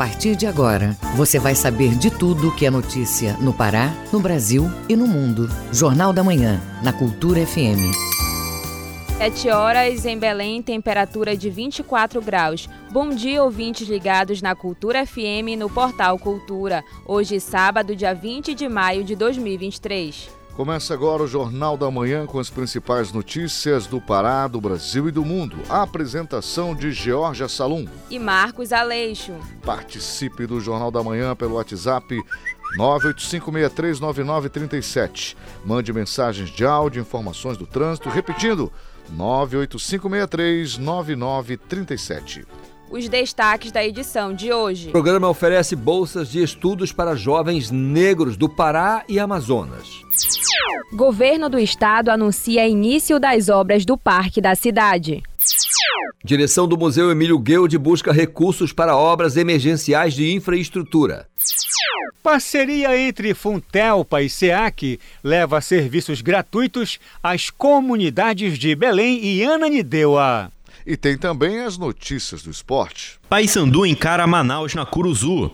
partir de agora, você vai saber de tudo que é notícia no Pará, no Brasil e no mundo. Jornal da Manhã, na Cultura FM. 7 horas em Belém, temperatura de 24 graus. Bom dia, ouvintes ligados na Cultura FM no Portal Cultura. Hoje, sábado, dia 20 de maio de 2023. Começa agora o Jornal da Manhã com as principais notícias do Pará, do Brasil e do mundo. A apresentação de Georgia Salum e Marcos Aleixo. Participe do Jornal da Manhã pelo WhatsApp 985639937. Mande mensagens de áudio, informações do trânsito, repetindo 985639937 os destaques da edição de hoje. O programa oferece bolsas de estudos para jovens negros do Pará e Amazonas. Governo do Estado anuncia início das obras do Parque da Cidade. Direção do Museu Emílio Guilde busca recursos para obras emergenciais de infraestrutura. Parceria entre Funtelpa e SEAC leva serviços gratuitos às comunidades de Belém e Ananindeua. E tem também as notícias do esporte. Paysandu encara Manaus na Curuzu.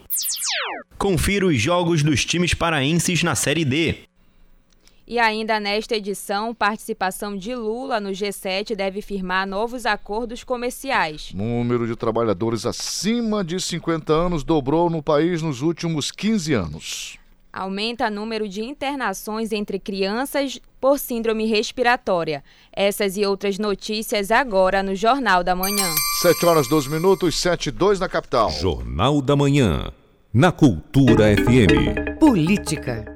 Confira os jogos dos times paraenses na Série D. E ainda nesta edição, participação de Lula no G7 deve firmar novos acordos comerciais. Número de trabalhadores acima de 50 anos dobrou no país nos últimos 15 anos. Aumenta o número de internações entre crianças por síndrome respiratória. Essas e outras notícias agora no Jornal da Manhã. 7 horas 12 minutos, 7 e 2 na capital. Jornal da Manhã, na Cultura FM. Política.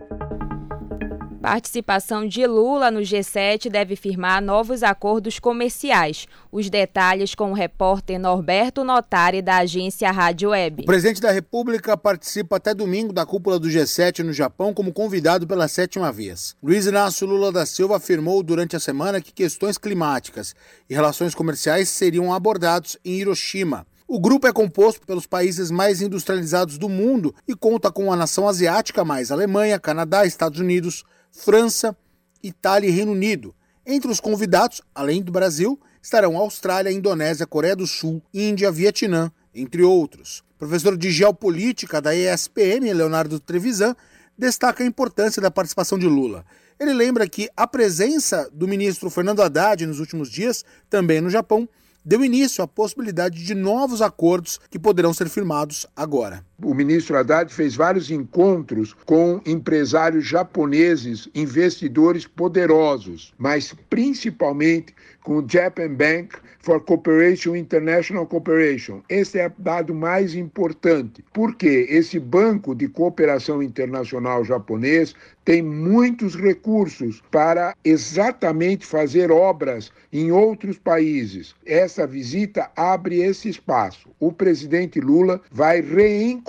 Participação de Lula no G7 deve firmar novos acordos comerciais. Os detalhes com o repórter Norberto Notari, da agência Rádio Web. O presidente da República participa até domingo da cúpula do G7 no Japão como convidado pela sétima vez. Luiz Inácio Lula da Silva afirmou durante a semana que questões climáticas e relações comerciais seriam abordados em Hiroshima. O grupo é composto pelos países mais industrializados do mundo e conta com a nação asiática mais Alemanha, Canadá, Estados Unidos, França, Itália e Reino Unido. Entre os convidados, além do Brasil, estarão Austrália, Indonésia, Coreia do Sul, Índia, Vietnã, entre outros. Professor de Geopolítica da ESPM, Leonardo Trevisan, destaca a importância da participação de Lula. Ele lembra que a presença do ministro Fernando Haddad nos últimos dias, também no Japão, deu início à possibilidade de novos acordos que poderão ser firmados agora. O ministro Haddad fez vários encontros com empresários japoneses, investidores poderosos, mas principalmente com o Japan Bank for Cooperation International Cooperation. Esse é o dado mais importante, porque esse banco de cooperação internacional japonês tem muitos recursos para exatamente fazer obras em outros países. Essa visita abre esse espaço. O presidente Lula vai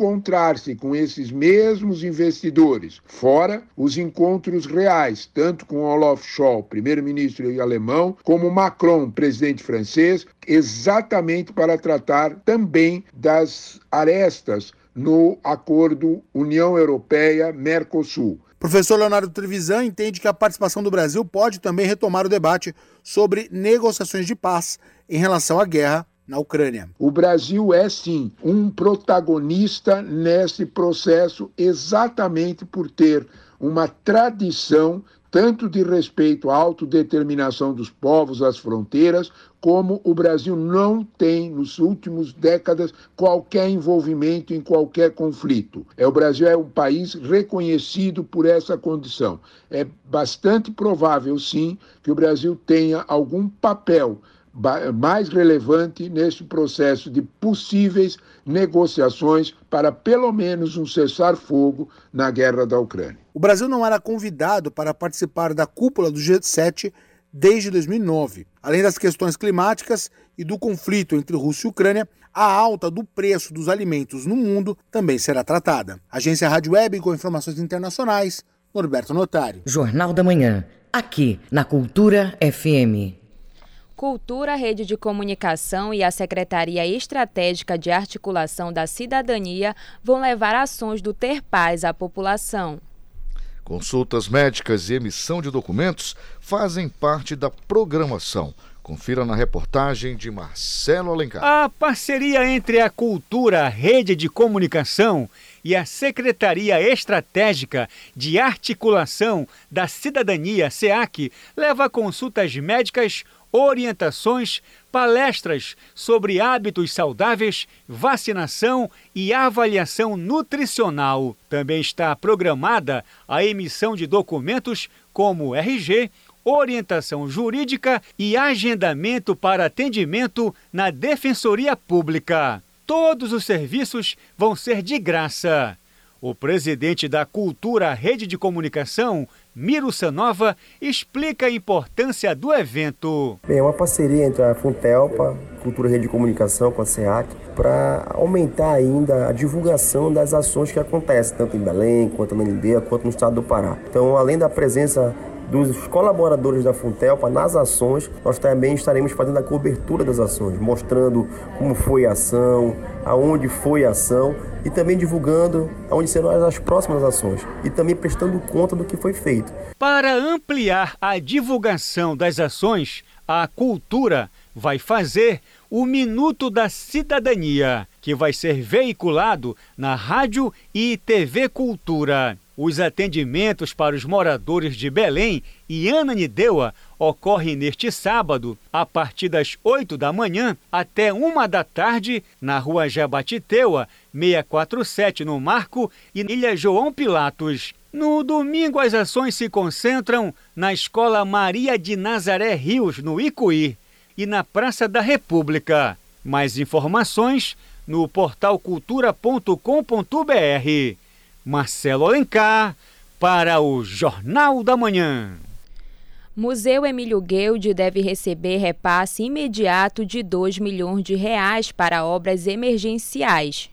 reencontrar-se com esses mesmos investidores, fora os encontros reais, tanto com Olaf Scholz, primeiro-ministro alemão, como Macron, presidente francês, exatamente para tratar também das arestas no acordo União Europeia-Mercosul. Professor Leonardo Trevisan entende que a participação do Brasil pode também retomar o debate sobre negociações de paz em relação à guerra na Ucrânia. O Brasil é sim um protagonista nesse processo exatamente por ter uma tradição tanto de respeito à autodeterminação dos povos às fronteiras, como o Brasil não tem, nos últimos décadas, qualquer envolvimento em qualquer conflito. É, o Brasil é um país reconhecido por essa condição. É bastante provável, sim, que o Brasil tenha algum papel mais relevante neste processo de possíveis negociações para pelo menos um cessar-fogo na guerra da Ucrânia. O Brasil não era convidado para participar da cúpula do G7 desde 2009. Além das questões climáticas e do conflito entre Rússia e Ucrânia, a alta do preço dos alimentos no mundo também será tratada. Agência Rádio Web com informações internacionais, Norberto Notário. Jornal da Manhã, aqui na Cultura FM. Cultura, Rede de Comunicação e a Secretaria Estratégica de Articulação da Cidadania vão levar ações do Ter Paz à população. Consultas médicas e emissão de documentos fazem parte da programação, Confira na reportagem de Marcelo Alencar. A parceria entre a Cultura Rede de Comunicação e a Secretaria Estratégica de Articulação da Cidadania, SEAC, leva consultas médicas, orientações, palestras sobre hábitos saudáveis, vacinação e avaliação nutricional. Também está programada a emissão de documentos como RG, orientação jurídica e agendamento para atendimento na Defensoria Pública. Todos os serviços vão ser de graça. O presidente da Cultura Rede de Comunicação, Miro Sanova, explica a importância do evento. É uma parceria entre a Funtelpa, Cultura Rede de Comunicação, com a SEAC, para aumentar ainda a divulgação das ações que acontecem, tanto em Belém, quanto na Lindeia, quanto no estado do Pará. Então, além da presença dos colaboradores da Funtelpa nas ações, nós também estaremos fazendo a cobertura das ações, mostrando como foi a ação, aonde foi a ação e também divulgando aonde serão as próximas ações e também prestando conta do que foi feito. Para ampliar a divulgação das ações, a cultura vai fazer o Minuto da Cidadania, que vai ser veiculado na Rádio e TV Cultura. Os atendimentos para os moradores de Belém e Ananindeua ocorrem neste sábado, a partir das 8 da manhã até 1 da tarde, na rua Jabatiteua, 647 no Marco e Ilha João Pilatos. No domingo, as ações se concentram na Escola Maria de Nazaré Rios, no Icuí, e na Praça da República. Mais informações no portal cultura.com.br. Marcelo Alencar, para o Jornal da Manhã. Museu Emílio Guilde deve receber repasse imediato de 2 milhões de reais para obras emergenciais.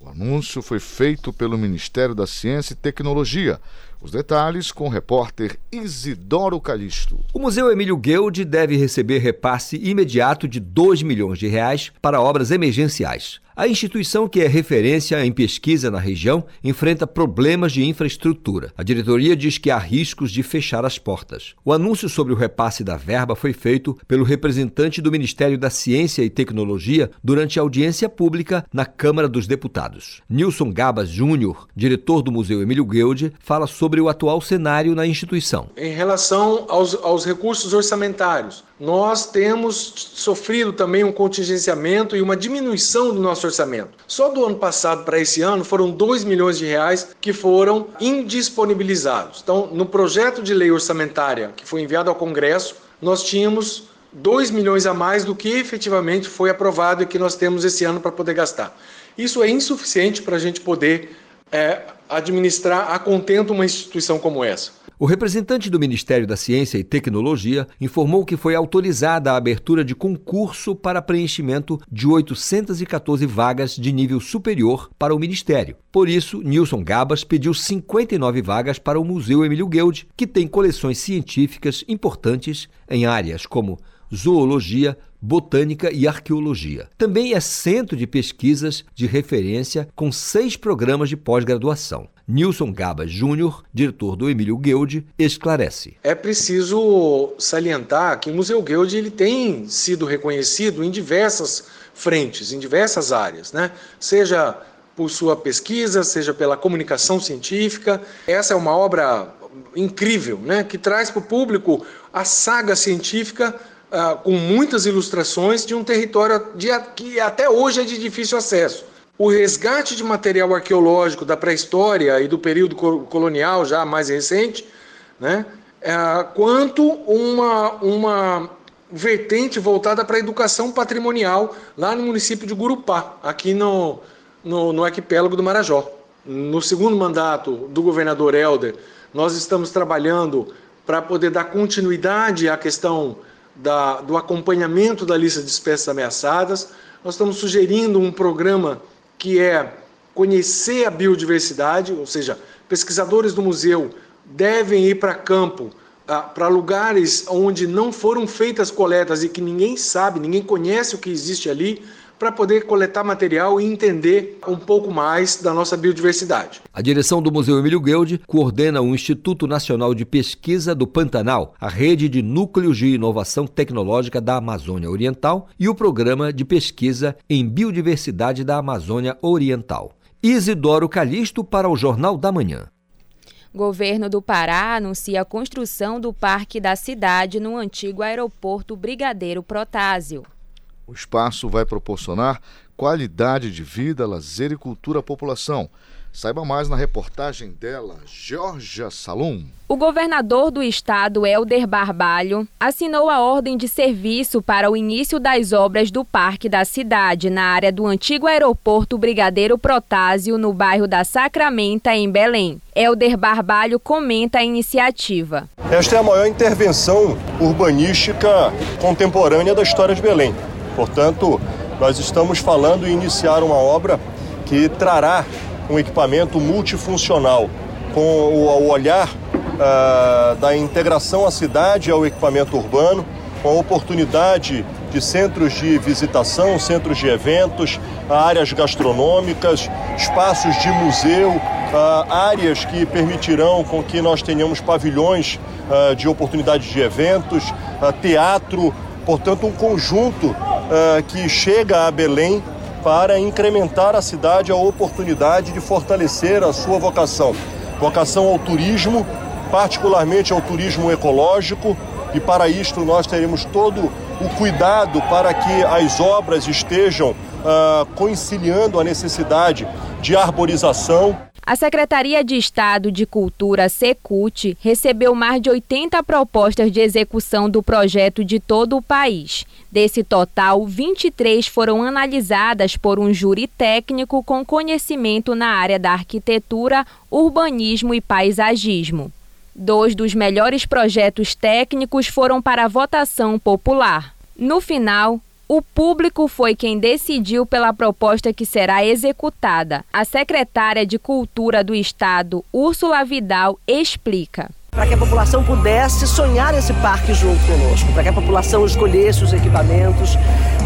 O anúncio foi feito pelo Ministério da Ciência e Tecnologia. Os detalhes com o repórter Isidoro Calixto. O Museu Emílio Guilde deve receber repasse imediato de 2 milhões de reais para obras emergenciais. A instituição, que é referência em pesquisa na região, enfrenta problemas de infraestrutura. A diretoria diz que há riscos de fechar as portas. O anúncio sobre o repasse da verba foi feito pelo representante do Ministério da Ciência e Tecnologia durante a audiência pública na Câmara dos Deputados. Nilson Gabas Júnior, diretor do Museu Emílio Guilde, fala sobre o atual cenário na instituição. Em relação aos, aos recursos orçamentários, nós temos sofrido também um contingenciamento e uma diminuição do nosso orçamento. Só do ano passado para esse ano foram 2 milhões de reais que foram indisponibilizados. Então, no projeto de lei orçamentária que foi enviado ao Congresso, nós tínhamos 2 milhões a mais do que efetivamente foi aprovado e que nós temos esse ano para poder gastar. Isso é insuficiente para a gente poder é, administrar a contento uma instituição como essa. O representante do Ministério da Ciência e Tecnologia informou que foi autorizada a abertura de concurso para preenchimento de 814 vagas de nível superior para o Ministério. Por isso, Nilson Gabas pediu 59 vagas para o Museu Emílio Guild, que tem coleções científicas importantes em áreas como zoologia, botânica e arqueologia. Também é centro de pesquisas de referência com seis programas de pós-graduação. Nilson Gaba Júnior, diretor do Emílio Guild, esclarece. É preciso salientar que o Museu Guild ele tem sido reconhecido em diversas frentes, em diversas áreas, né? Seja por sua pesquisa, seja pela comunicação científica. Essa é uma obra incrível, né? Que traz para o público a saga científica uh, com muitas ilustrações de um território de, que até hoje é de difícil acesso o resgate de material arqueológico da pré-história e do período colonial já mais recente, né, é, quanto uma, uma vertente voltada para a educação patrimonial lá no município de Gurupá, aqui no, no, no arquipélago do Marajó. No segundo mandato do governador Helder, nós estamos trabalhando para poder dar continuidade à questão da, do acompanhamento da lista de espécies ameaçadas. Nós estamos sugerindo um programa que é conhecer a biodiversidade, ou seja, pesquisadores do museu devem ir para campo, ah, para lugares onde não foram feitas coletas e que ninguém sabe, ninguém conhece o que existe ali, para poder coletar material e entender um pouco mais da nossa biodiversidade. A direção do Museu Emílio Guild coordena o Instituto Nacional de Pesquisa do Pantanal, a rede de núcleos de inovação tecnológica da Amazônia Oriental e o programa de pesquisa em biodiversidade da Amazônia Oriental. Isidoro Calixto para o Jornal da Manhã. Governo do Pará anuncia a construção do Parque da Cidade no antigo aeroporto Brigadeiro Protásio. O espaço vai proporcionar qualidade de vida, lazer e cultura à população. Saiba mais na reportagem dela, Georgia Salum. O governador do estado, Helder Barbalho, assinou a ordem de serviço para o início das obras do Parque da Cidade, na área do antigo aeroporto Brigadeiro Protásio, no bairro da Sacramenta, em Belém. Helder Barbalho comenta a iniciativa. Esta é a maior intervenção urbanística contemporânea da história de Belém. Portanto, nós estamos falando em iniciar uma obra que trará um equipamento multifuncional, com o olhar uh, da integração à cidade ao equipamento urbano, com a oportunidade de centros de visitação, centros de eventos, áreas gastronômicas, espaços de museu, uh, áreas que permitirão com que nós tenhamos pavilhões uh, de oportunidade de eventos, teatro, portanto um conjunto que chega a Belém para incrementar a cidade a oportunidade de fortalecer a sua vocação. Vocação ao turismo, particularmente ao turismo ecológico, e para isto nós teremos todo o cuidado para que as obras estejam uh, conciliando a necessidade de arborização. A Secretaria de Estado de Cultura, Secult, recebeu mais de 80 propostas de execução do projeto de todo o país. Desse total, 23 foram analisadas por um júri técnico com conhecimento na área da arquitetura, urbanismo e paisagismo. Dois dos melhores projetos técnicos foram para votação popular. No final, o público foi quem decidiu pela proposta que será executada. A secretária de Cultura do Estado, Úrsula Vidal, explica para que a população pudesse sonhar esse parque junto conosco, para que a população escolhesse os equipamentos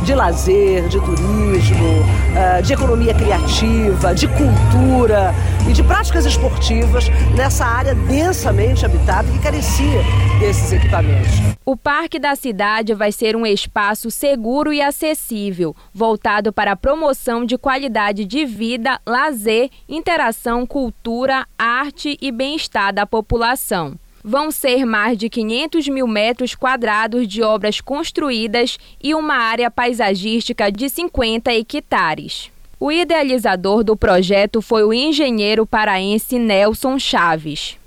de lazer, de turismo, ah, de economia criativa, de cultura e de práticas esportivas nessa área densamente habitada que carecia desses equipamentos. O Parque da Cidade vai ser um espaço seguro e acessível, voltado para a promoção de qualidade de vida, lazer, interação, cultura, arte e bem-estar da população vão ser mais de 500 mil metros quadrados de obras construídas e uma área paisagística de 50 hectares. O idealizador do projeto foi o engenheiro paraense Nelson Chaves.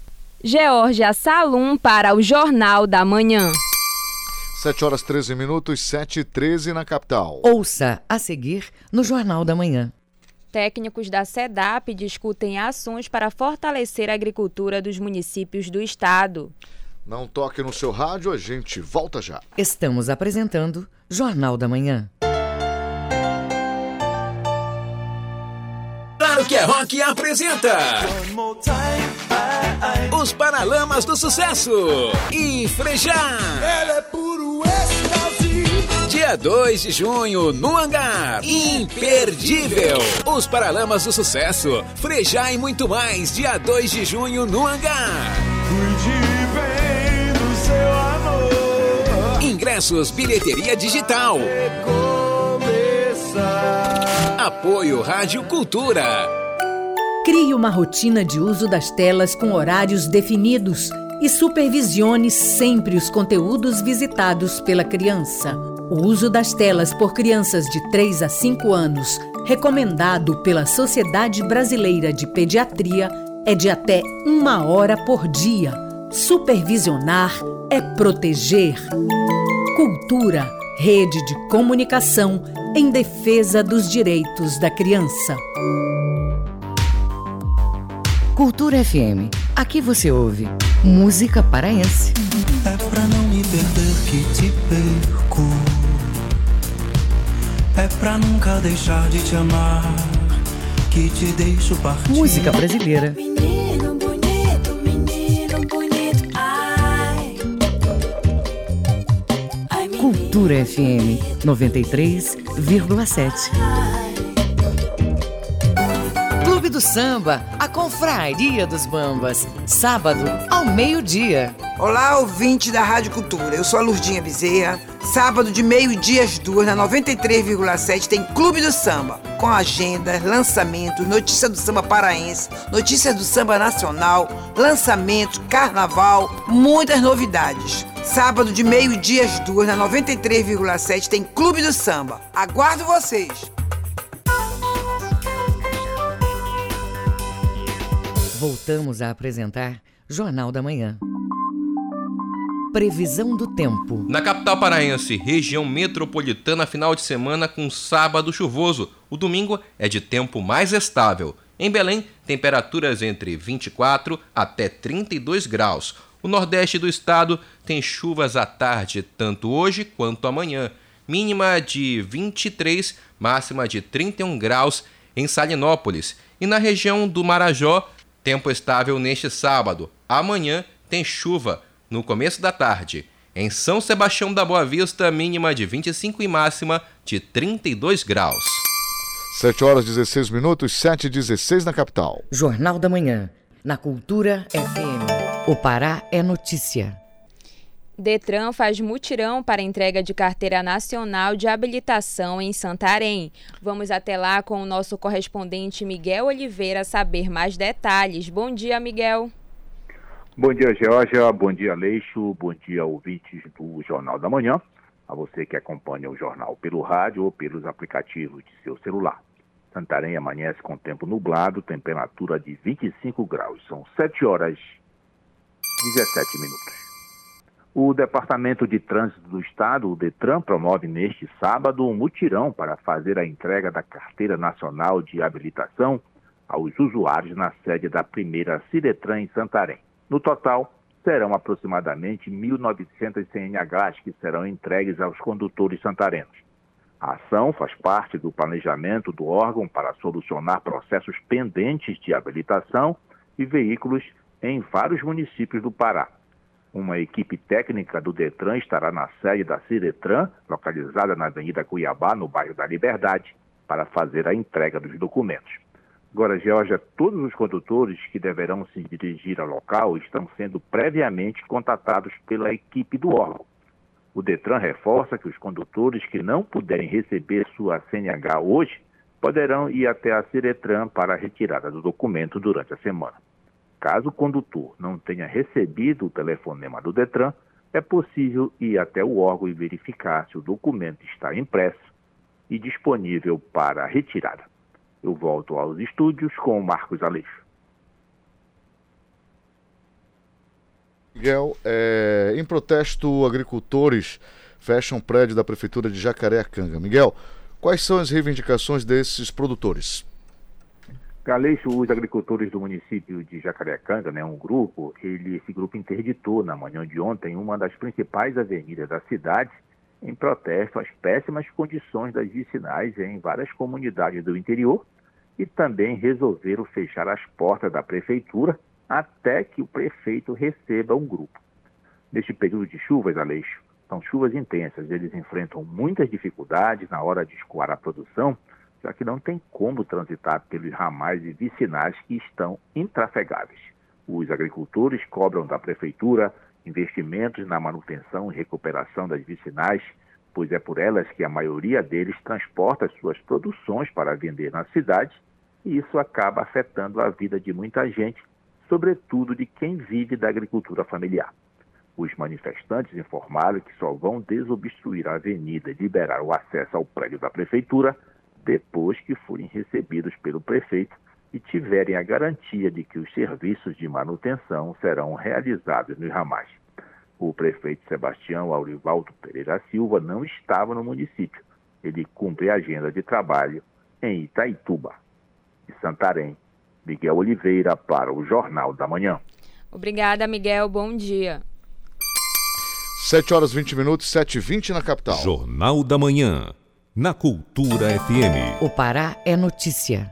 Georgia Salum para o Jornal da Manhã. 7 horas 13 minutos, 7 e 13 na capital. Ouça a seguir no Jornal da Manhã. Técnicos da SEDAP discutem ações para fortalecer a agricultura dos municípios do estado. Não toque no seu rádio, a gente volta já. Estamos apresentando Jornal da Manhã. Claro que é Rock apresenta Os Paralamas do Sucesso e Frejar. Ela é puro Dia 2 de junho, no Hangar. Imperdível. Os Paralamas do Sucesso. Frejar e muito mais. Dia 2 de junho, no Hangar. Cuide bem do seu amor. Ingressos, bilheteria digital. Apoio Rádio Cultura. Crie uma rotina de uso das telas com horários definidos e supervisione sempre os conteúdos visitados pela criança. O uso das telas por crianças de 3 a 5 anos, recomendado pela Sociedade Brasileira de Pediatria, é de até uma hora por dia. Supervisionar é proteger. Cultura, rede de comunicação em defesa dos direitos da criança. Cultura FM. Aqui você ouve música paraense. É pra não me perder que te perco. É pra nunca deixar de te amar que te deixo partir. Música brasileira. Menino bonito, menino bonito, ai. ai menino. Cultura FM 93,7. Clube do Samba, a Confraria dos Bambas, sábado ao meio-dia. Olá, ouvinte da Rádio Cultura. Eu sou a Lurdinha Bezerra. Sábado de meio-dia às duas, na 93,7, tem Clube do Samba. Com agenda, lançamentos, notícia do samba paraense, notícias do samba nacional, lançamentos, carnaval, muitas novidades. Sábado de meio-dia às duas, na 93,7, tem Clube do Samba. Aguardo vocês! Voltamos a apresentar Jornal da Manhã. Previsão do tempo. Na capital paraense, região metropolitana, final de semana com sábado chuvoso. O domingo é de tempo mais estável. Em Belém, temperaturas entre 24 até 32 graus. O nordeste do estado tem chuvas à tarde, tanto hoje quanto amanhã. Mínima de 23, máxima de 31 graus em Salinópolis. E na região do Marajó, tempo estável neste sábado. Amanhã tem chuva no começo da tarde. Em São Sebastião da Boa Vista, mínima de 25 e máxima de 32 graus. 7 horas 16 minutos, 7 e 16 na capital. Jornal da Manhã, na Cultura FM. O Pará é notícia. Detran faz mutirão para entrega de carteira nacional de habilitação em Santarém. Vamos até lá com o nosso correspondente Miguel Oliveira saber mais detalhes. Bom dia, Miguel. Bom dia, Georgia. Bom dia, Leixo. Bom dia, ouvintes do Jornal da Manhã. A você que acompanha o jornal pelo rádio ou pelos aplicativos de seu celular. Santarém amanhece com tempo nublado, temperatura de 25 graus. São 7 horas 17 minutos. O Departamento de Trânsito do Estado, o DETRAN, promove neste sábado um mutirão para fazer a entrega da Carteira Nacional de Habilitação aos usuários na sede da primeira Ciretran em Santarém. No total, serão aproximadamente 1.900 CNHs que serão entregues aos condutores santarenos. A ação faz parte do planejamento do órgão para solucionar processos pendentes de habilitação e veículos em vários municípios do Pará. Uma equipe técnica do Detran estará na sede da Ciretran, localizada na Avenida Cuiabá, no bairro da Liberdade, para fazer a entrega dos documentos. Agora, Georgia, todos os condutores que deverão se dirigir ao local estão sendo previamente contatados pela equipe do órgão. O Detran reforça que os condutores que não puderem receber sua CNH hoje poderão ir até a Ciretran para a retirada do documento durante a semana. Caso o condutor não tenha recebido o telefonema do Detran, é possível ir até o órgão e verificar se o documento está impresso e disponível para retirada. Eu volto aos estúdios com o Marcos Aleixo. Miguel, é, em protesto, agricultores fecham prédio da Prefeitura de Jacareacanga. Miguel, quais são as reivindicações desses produtores? Galeixo, os agricultores do município de Jacareacanga, né, um grupo, ele, esse grupo interditou na manhã de ontem uma das principais avenidas da cidade em protesto às péssimas condições das vicinais em várias comunidades do interior e também resolveram fechar as portas da prefeitura até que o prefeito receba um grupo. Neste período de chuvas, Aleixo, são chuvas intensas, eles enfrentam muitas dificuldades na hora de escoar a produção, já que não tem como transitar pelos ramais e vicinais que estão intrafegáveis. Os agricultores cobram da prefeitura investimentos na manutenção e recuperação das vicinais, pois é por elas que a maioria deles transporta suas produções para vender na cidade, e isso acaba afetando a vida de muita gente, sobretudo de quem vive da agricultura familiar. Os manifestantes informaram que só vão desobstruir a avenida e liberar o acesso ao prédio da prefeitura depois que forem recebidos pelo prefeito e tiverem a garantia de que os serviços de manutenção serão realizados nos ramais. O prefeito Sebastião Aurivaldo Pereira Silva não estava no município. Ele cumpre a agenda de trabalho em Itaituba. De Santarém, Miguel Oliveira para o Jornal da Manhã. Obrigada, Miguel. Bom dia. 7 horas 20 minutos, 7 e 20 na capital. Jornal da Manhã na Cultura FM. O Pará é notícia.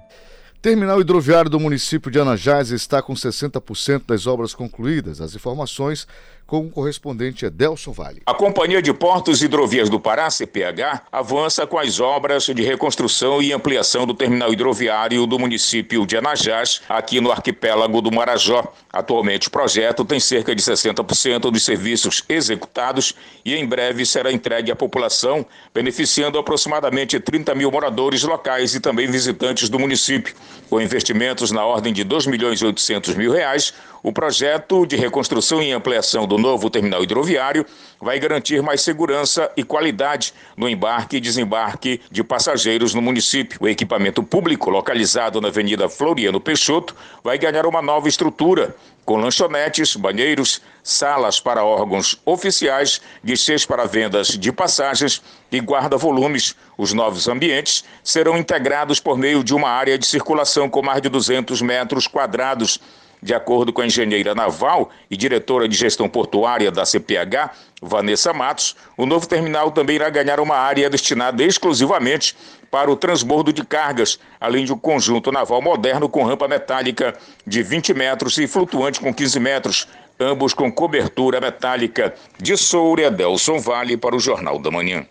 Terminal hidroviário do município de Anajás está com 60% das obras concluídas. As informações com o correspondente Edelson Vale. A Companhia de Portos e Hidrovias do Pará, CPH, avança com as obras de reconstrução e ampliação do terminal hidroviário do município de Anajás, aqui no arquipélago do Marajó. Atualmente o projeto tem cerca de 60% dos serviços executados e em breve será entregue à população, beneficiando aproximadamente 30 mil moradores locais e também visitantes do município. Com investimentos na ordem de 2 milhões e 800 mil reais, o projeto de reconstrução e ampliação do novo terminal hidroviário vai garantir mais segurança e qualidade no embarque e desembarque de passageiros no município. O equipamento público, localizado na Avenida Floriano Peixoto, vai ganhar uma nova estrutura, com lanchonetes, banheiros, salas para órgãos oficiais, guichês para vendas de passagens e guarda-volumes. Os novos ambientes serão integrados por meio de uma área de circulação com mais de 200 metros quadrados de acordo com a engenheira naval e diretora de gestão portuária da CPH, Vanessa Matos, o novo terminal também irá ganhar uma área destinada exclusivamente para o transbordo de cargas, além de um conjunto naval moderno com rampa metálica de 20 metros e flutuante com 15 metros, ambos com cobertura metálica. De Soura, Delson Vale para o Jornal da Manhã.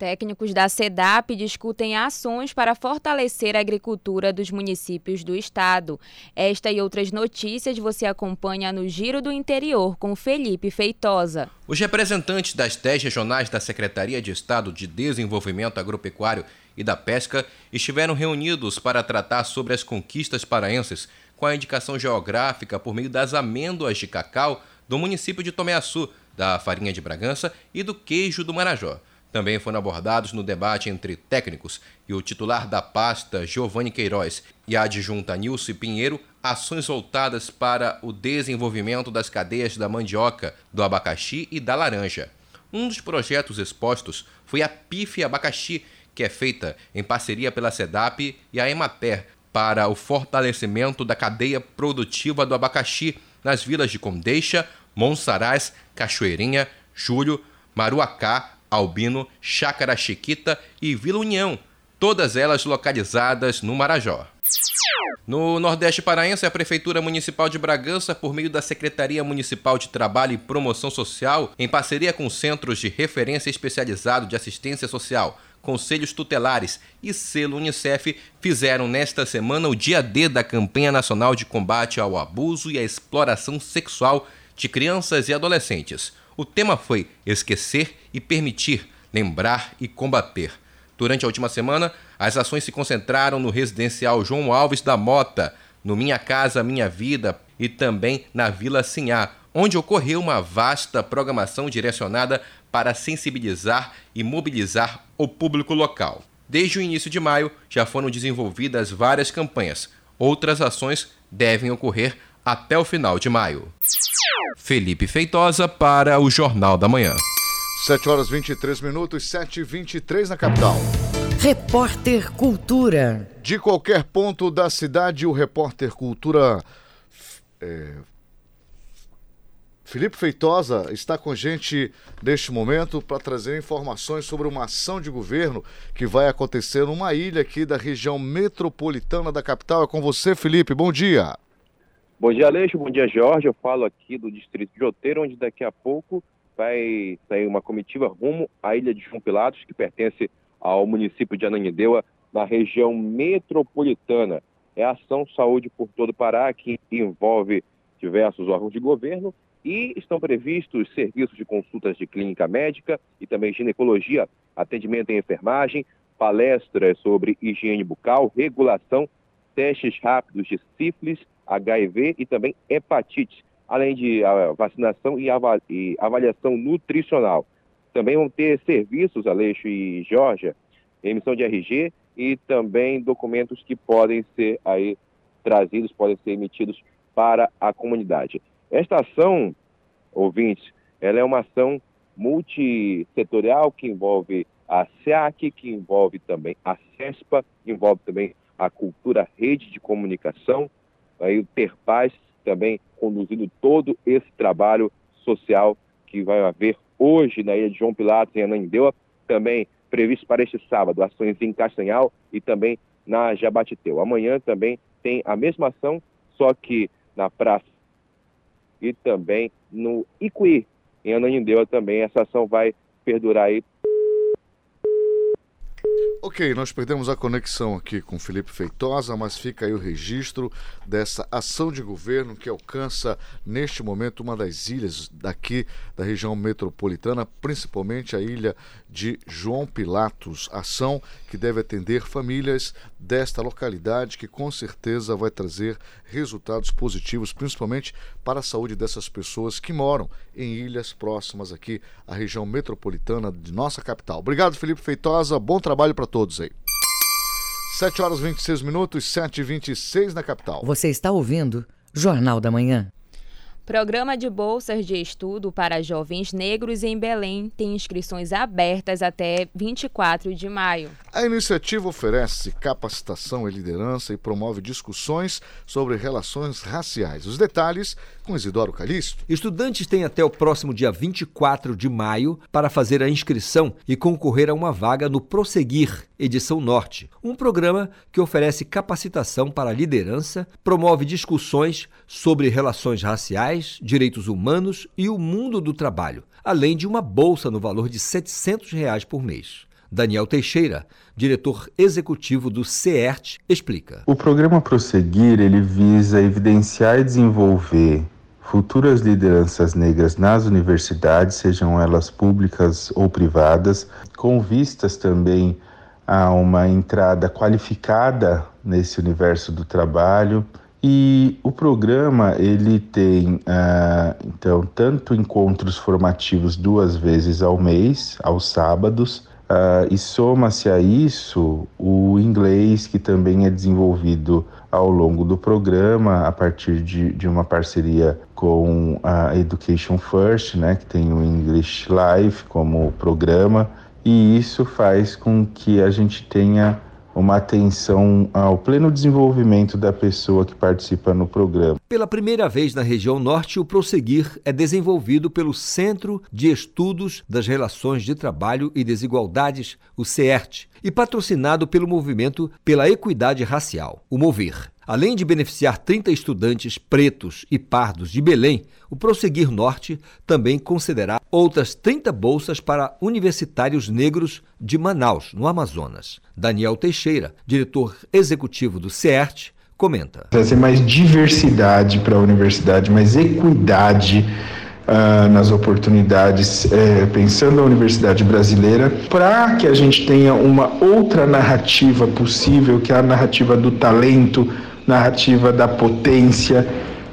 Técnicos da SEDAP discutem ações para fortalecer a agricultura dos municípios do estado. Esta e outras notícias você acompanha no Giro do Interior com Felipe Feitosa. Os representantes das 10 regionais da Secretaria de Estado de Desenvolvimento Agropecuário e da Pesca estiveram reunidos para tratar sobre as conquistas paraenses com a indicação geográfica por meio das amêndoas de cacau do município de Tomeaçu, da farinha de Bragança e do queijo do Marajó. Também foram abordados no debate entre técnicos e o titular da pasta, Giovanni Queiroz, e a adjunta Nilce Pinheiro, ações voltadas para o desenvolvimento das cadeias da mandioca, do abacaxi e da laranja. Um dos projetos expostos foi a PIF Abacaxi, que é feita em parceria pela SEDAP e a Emater para o fortalecimento da cadeia produtiva do abacaxi nas vilas de Condeixa, Monsaraz, Cachoeirinha, Júlio, Maruacá, Albino, Chácara Chiquita e Vila União, todas elas localizadas no Marajó. No Nordeste Paraense, a Prefeitura Municipal de Bragança, por meio da Secretaria Municipal de Trabalho e Promoção Social, em parceria com centros de referência especializado de assistência social, conselhos tutelares e selo Unicef, fizeram nesta semana o dia D da campanha nacional de combate ao abuso e à exploração sexual de crianças e adolescentes. O tema foi esquecer e permitir, lembrar e combater. Durante a última semana, as ações se concentraram no residencial João Alves da Mota, no Minha Casa Minha Vida e também na Vila Sinhá, onde ocorreu uma vasta programação direcionada para sensibilizar e mobilizar o público local. Desde o início de maio, já foram desenvolvidas várias campanhas. Outras ações devem ocorrer até o final de maio. Felipe Feitosa para o Jornal da Manhã. 7 horas 23 minutos, 7 e 23 na capital. Repórter Cultura. De qualquer ponto da cidade, o repórter Cultura é, Felipe Feitosa está com a gente neste momento para trazer informações sobre uma ação de governo que vai acontecer numa ilha aqui da região metropolitana da capital. É com você, Felipe. Bom dia. Bom dia, Aleixo. Bom dia, Jorge. Eu falo aqui do distrito de Oteiro, onde daqui a pouco vai sair uma comitiva rumo à ilha de João Pilatos, que pertence ao município de Ananindeua, na região metropolitana. É a ação Saúde por todo o Pará, que envolve diversos órgãos de governo e estão previstos serviços de consultas de clínica médica e também ginecologia, atendimento em enfermagem, palestras sobre higiene bucal, regulação, testes rápidos de sífilis, HIV e também hepatite, além de vacinação e, avaliação nutricional. Também vão ter serviços, Aleixo e Georgia, emissão de RG e também documentos que podem ser aí trazidos, podem ser emitidos para a comunidade. Esta ação, ouvintes, ela é uma ação multissetorial que envolve a SEAC, que envolve também a CESPA, envolve também a Cultura Rede de Comunicação, aí o Ter Paz também conduzindo todo esse trabalho social que vai haver hoje na Ilha de João Pilatos, em Ananindeua, também previsto para este sábado, ações em Castanhal e também na Jabatiteu. Amanhã também tem a mesma ação, só que na Praça e também no Icuí, em Ananindeua também. Essa ação vai perdurar aí Ok, nós perdemos a conexão aqui com Felipe Feitosa, mas fica aí o registro dessa ação de governo que alcança neste momento uma das ilhas daqui da região metropolitana, principalmente a ilha de João Pilatos. Ação que deve atender famílias desta localidade, que com certeza vai trazer resultados positivos, principalmente para a saúde dessas pessoas que moram em ilhas próximas aqui à região metropolitana de nossa capital. Obrigado, Felipe Feitosa. Bom trabalho para todos aí. 7 horas 26 minutos, 7 e 26 na capital. Você está ouvindo Jornal da Manhã. Programa de bolsas de estudo para jovens negros em Belém tem inscrições abertas até 24 de maio. A iniciativa oferece capacitação e liderança e promove discussões sobre relações raciais. Os detalhes com Isidoro Calixto. Estudantes têm até o próximo dia 24 de maio para fazer a inscrição e concorrer a uma vaga no Prosseguir, edição Norte, um programa que oferece capacitação para a liderança, promove discussões sobre relações raciais, direitos humanos e o mundo do trabalho, além de uma bolsa no valor de 700 reais por mês. Daniel Teixeira, diretor executivo do CERT, explica. O programa Prosseguir ele visa evidenciar e desenvolver futuras lideranças negras nas universidades, sejam elas públicas ou privadas, com vistas também a uma entrada qualificada nesse universo do trabalho. E o programa ele tem uh, então tanto encontros formativos duas vezes ao mês, aos sábados, Uh, e soma-se a isso o inglês, que também é desenvolvido ao longo do programa, a partir de, de uma parceria com a Education First, né, que tem o English Live como programa, e isso faz com que a gente tenha uma atenção ao pleno desenvolvimento da pessoa que participa no programa. Pela primeira vez na região norte, o Prosseguir é desenvolvido pelo Centro de Estudos das Relações de Trabalho e Desigualdades, o CERT, e patrocinado pelo Movimento pela Equidade Racial, o MOVIR. Além de beneficiar 30 estudantes pretos e pardos de Belém, o Prosseguir Norte também concederá outras 30 bolsas para universitários negros de Manaus, no Amazonas. Daniel Teixeira, diretor executivo do CERT, comenta. Trazer mais diversidade para a universidade, mais equidade Uh, nas oportunidades, é, pensando a universidade brasileira, para que a gente tenha uma outra narrativa possível, que é a narrativa do talento, narrativa da potência,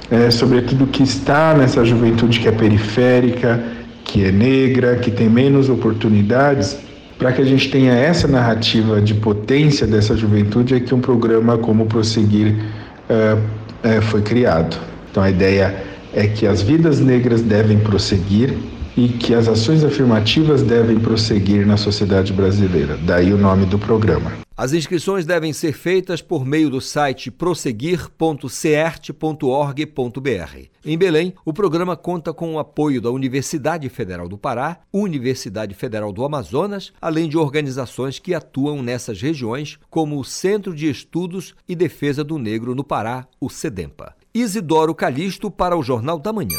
é, sobre tudo que está nessa juventude que é periférica, que é negra, que tem menos oportunidades, para que a gente tenha essa narrativa de potência dessa juventude é que um programa como Prosseguir é, é, foi criado. Então a ideia é que as vidas negras devem prosseguir e que as ações afirmativas devem prosseguir na sociedade brasileira. Daí o nome do programa. As inscrições devem ser feitas por meio do site prosseguir.cert.org.br. Em Belém, o programa conta com o apoio da Universidade Federal do Pará, Universidade Federal do Amazonas, além de organizações que atuam nessas regiões, como o Centro de Estudos e Defesa do Negro no Pará, o CEDEMPA. Isidoro Calixto para o Jornal da Manhã.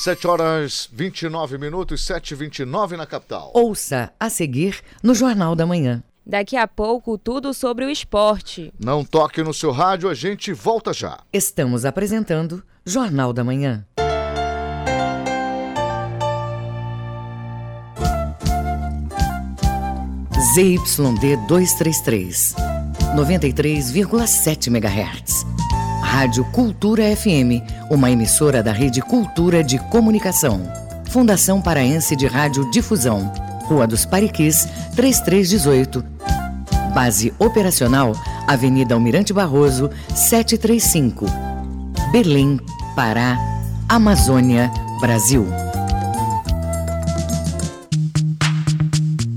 7 horas 29 minutos, 7 e 29 na capital. Ouça a seguir no Jornal da Manhã. Daqui a pouco, tudo sobre o esporte. Não toque no seu rádio, a gente volta já. Estamos apresentando Jornal da Manhã. ZYD 233, 93,7 MHz. Rádio Cultura FM, uma emissora da Rede Cultura de Comunicação. Fundação Paraense de Rádio Difusão. Rua dos Pariquis, 3318. Base operacional, Avenida Almirante Barroso, 735. Belém, Pará, Amazônia, Brasil.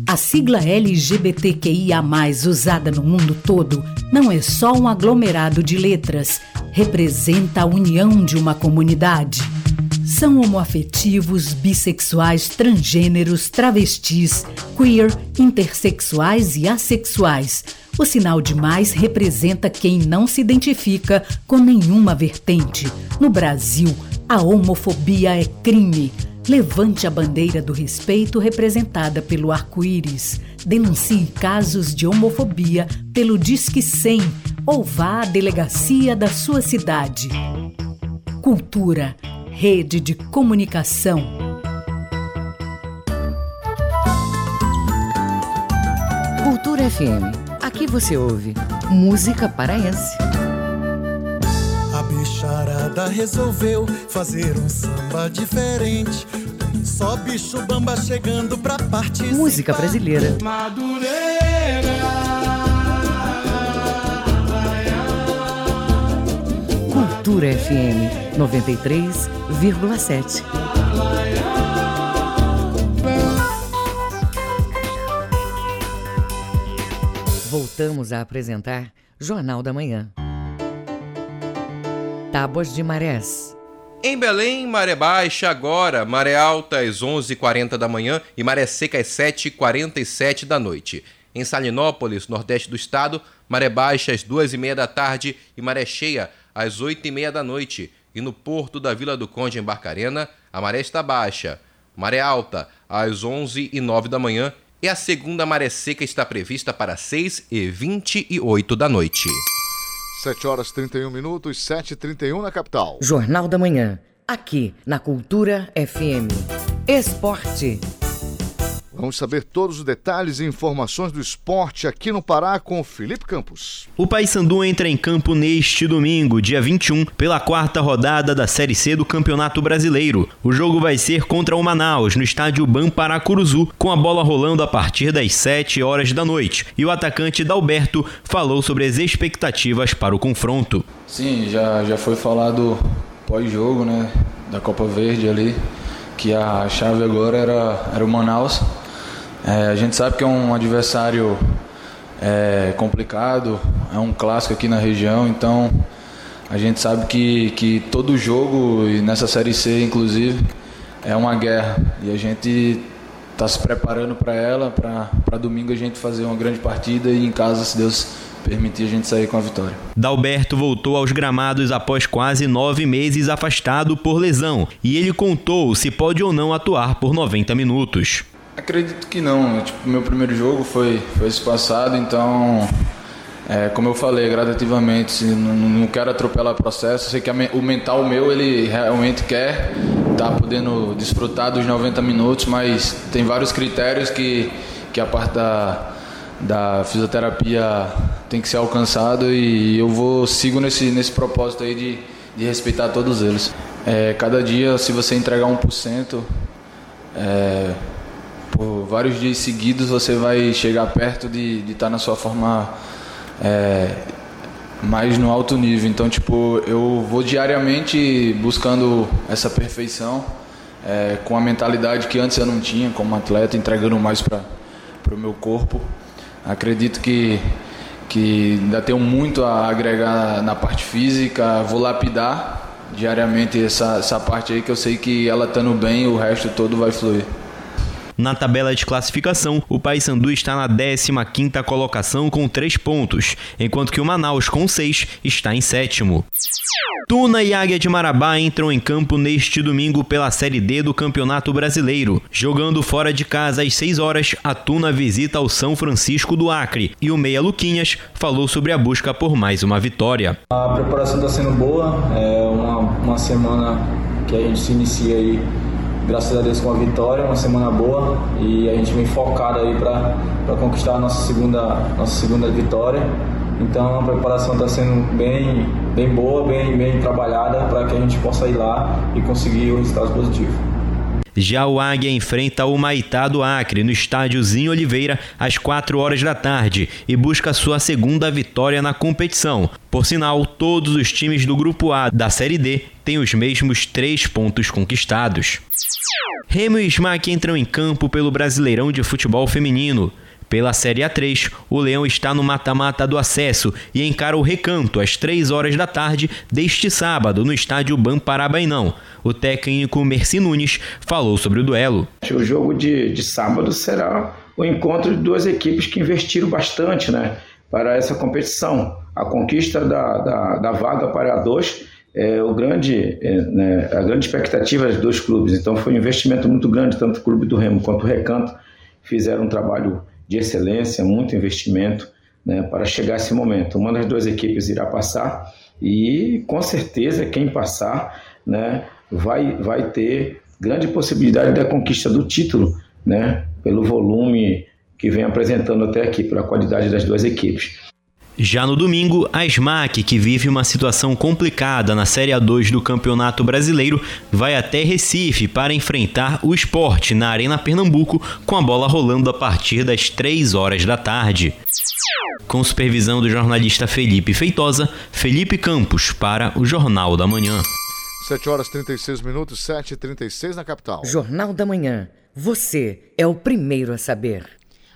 A sigla LGBTQIA, usada no mundo todo, não é só um aglomerado de letras representa a união de uma comunidade. São homoafetivos, bissexuais, transgêneros, travestis, queer, intersexuais e assexuais. O sinal de mais representa quem não se identifica com nenhuma vertente. No Brasil, A homofobia é crime. Levante a bandeira do respeito representada pelo arco-íris. Denuncie casos de homofobia pelo Disque 100 ou vá à delegacia da sua cidade. Cultura, rede de comunicação. Cultura FM. Aqui você ouve música paraense. A bicharada resolveu fazer um samba diferente. Só bicho bamba chegando pra participar. Música brasileira. Cultura FM 93,7. Voltamos a apresentar Jornal da Manhã. Tábuas de Marés. Em Belém, maré baixa agora, maré alta às 11h40 da manhã e maré seca às 7h47 da noite. Em Salinópolis, nordeste do estado, maré baixa às 2h30 da tarde e maré cheia às 8h30 da noite. E no porto da Vila do Conde, em Barcarena, a maré está baixa. Maré alta às 11h09 da manhã e a segunda maré seca está prevista para 6h28 da noite. 7 horas 31 minutos, 7h31 na capital. Jornal da Manhã. Aqui na Cultura FM. Esporte. Vamos saber todos os detalhes e informações do esporte aqui no Pará com o Felipe Campos. O Paysandu entra em campo neste domingo, dia 21, pela quarta rodada da Série C do Campeonato Brasileiro. O jogo vai ser contra o Manaus, no estádio Bamparacuruzu, com a bola rolando a partir das 7 horas da noite. E o atacante Dalberto falou sobre as expectativas para o confronto. Sim, já, já foi falado pós-jogo, né, da Copa Verde ali, que a chave agora era, era o Manaus. É, a gente sabe que é um adversário é, complicado, é um clássico aqui na região, então a gente sabe que, que todo jogo, e nessa Série C inclusive, é uma guerra. E a gente está se preparando para ela, para domingo a gente fazer uma grande partida e em casa, se Deus permitir, a gente sair com a vitória. Dalberto voltou aos gramados após quase nove meses afastado por lesão e ele contou se pode ou não atuar por 90 minutos. Acredito que não. Tipo, meu primeiro jogo foi, foi esse passado, então, é, como eu falei, gradativamente, não, não quero atropelar o processo. Sei que a, o mental meu, ele realmente quer estar tá podendo desfrutar dos 90 minutos, mas tem vários critérios que, que a parte da, da fisioterapia tem que ser alcançado e eu vou sigo nesse, nesse propósito aí de, de respeitar todos eles. É, cada dia, se você entregar 1%, é, por vários dias seguidos você vai chegar perto de estar tá na sua forma é, mais no alto nível. Então, tipo, eu vou diariamente buscando essa perfeição é, com a mentalidade que antes eu não tinha como atleta, entregando mais para o meu corpo. Acredito que, que ainda tenho muito a agregar na parte física, vou lapidar diariamente essa, essa parte aí que eu sei que ela estando bem, o resto todo vai fluir. Na tabela de classificação, o Paysandu está na 15ª colocação com 3 pontos, enquanto que o Manaus com 6 está em sétimo. Tuna e Águia de Marabá entram em campo neste domingo pela Série D do Campeonato Brasileiro. Jogando fora de casa às 6 horas, a Tuna visita o São Francisco do Acre e o Meia Luquinhas falou sobre a busca por mais uma vitória. A preparação está sendo boa, é uma, uma semana que a gente se inicia aí graças a Deus com a vitória, uma semana boa e a gente vem focado aí para conquistar a nossa segunda, nossa segunda vitória. Então a preparação está sendo bem, bem boa, bem, bem trabalhada para que a gente possa ir lá e conseguir o resultado positivo. Já o Águia enfrenta o Maitá do Acre no estádiozinho Oliveira às 4 horas da tarde e busca sua segunda vitória na competição. Por sinal, todos os times do Grupo A da Série D têm os mesmos três pontos conquistados. Remo e Smack entram em campo pelo Brasileirão de Futebol Feminino. Pela Série A3, o Leão está no mata-mata do acesso e encara o recanto às 3 horas da tarde deste sábado no estádio Bamparabainão. O técnico Merci Nunes falou sobre o duelo. O jogo de, de sábado será o encontro de duas equipes que investiram bastante né, para essa competição. A conquista da, da, da vaga para a 2 é, o grande, é, né, a grande expectativa dos dois clubes. Então foi um investimento muito grande, tanto o Clube do Remo quanto o Recanto fizeram um trabalho de excelência, muito investimento né, para chegar a esse momento. Uma das duas equipes irá passar e com certeza quem passar né, vai, vai ter grande possibilidade da conquista do título, né, pelo volume que vem apresentando até aqui, pela qualidade das duas equipes. Já no domingo, a SMAC, que vive uma situação complicada na Série A2 do Campeonato Brasileiro, vai até Recife para enfrentar o esporte na Arena Pernambuco, com a bola rolando a partir das 3 horas da tarde. Com supervisão do jornalista Felipe Feitosa, Felipe Campos para o Jornal da Manhã. 7 horas 36 minutos, 7 e 36 na capital. Jornal da Manhã. Você é o primeiro a saber.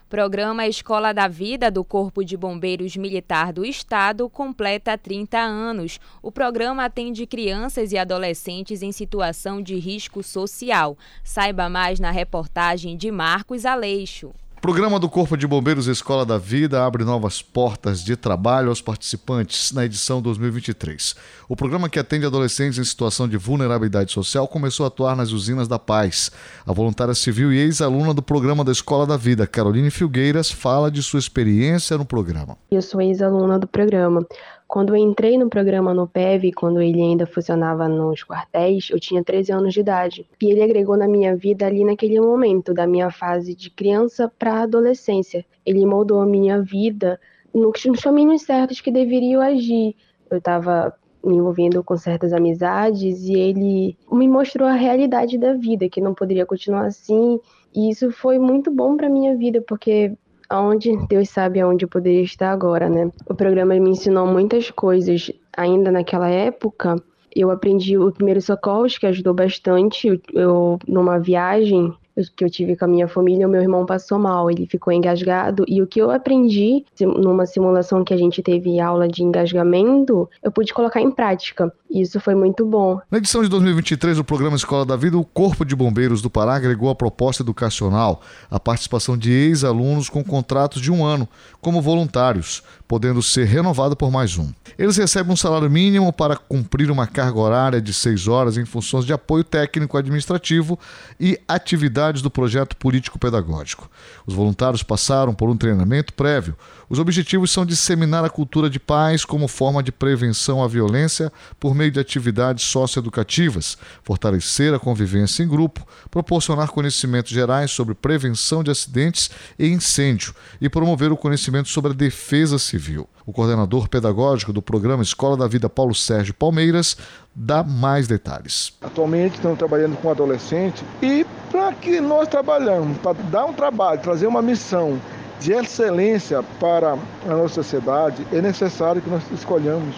Programa Escola da Vida do Corpo de Bombeiros Militar do Estado completa 30 anos. O programa atende crianças e adolescentes em situação de risco social. Saiba mais na reportagem de Marcos Aleixo. Programa do Corpo de Bombeiros Escola da Vida abre novas portas de trabalho aos participantes na edição 2023. O programa que atende adolescentes em situação de vulnerabilidade social começou a atuar nas usinas da Paz. A voluntária civil e ex-aluna do programa da Escola da Vida, Caroline Filgueiras, fala de sua experiência no programa. Eu sou ex-aluna do programa. Quando eu entrei no programa no PEV, quando ele ainda funcionava nos quartéis, eu tinha 13 anos de idade. E ele agregou na minha vida ali naquele momento, da minha fase de criança para adolescência. Ele moldou a minha vida nos caminhos certos que deveriam agir. Eu estava me envolvendo com certas amizades e ele me mostrou a realidade da vida, que não poderia continuar assim. E isso foi muito bom para minha vida, porque aonde Deus sabe aonde eu poderia estar agora, né? O programa me ensinou muitas coisas ainda naquela época. Eu aprendi o primeiro socorros, que ajudou bastante. Eu, numa viagem, que eu tive com a minha família, o meu irmão passou mal, ele ficou engasgado e o que eu aprendi numa simulação que a gente teve aula de engasgamento, eu pude colocar em prática. Isso foi muito bom. Na edição de 2023 do programa Escola da Vida, o Corpo de Bombeiros do Pará agregou a proposta educacional a participação de ex-alunos com contratos de um ano como voluntários, podendo ser renovado por mais um. Eles recebem um salário mínimo para cumprir uma carga horária de seis horas em funções de apoio técnico administrativo e atividades do projeto político-pedagógico. Os voluntários passaram por um treinamento prévio. Os objetivos são disseminar a cultura de paz como forma de prevenção à violência por meio de atividades socioeducativas, fortalecer a convivência em grupo, proporcionar conhecimentos gerais sobre prevenção de acidentes e incêndio e promover o conhecimento sobre a defesa civil. O coordenador pedagógico do programa Escola da Vida, Paulo Sérgio Palmeiras, dá mais detalhes. Atualmente estamos trabalhando com adolescente e para que nós trabalhamos, para dar um trabalho, trazer uma missão de excelência para a nossa sociedade, é necessário que nós escolhamos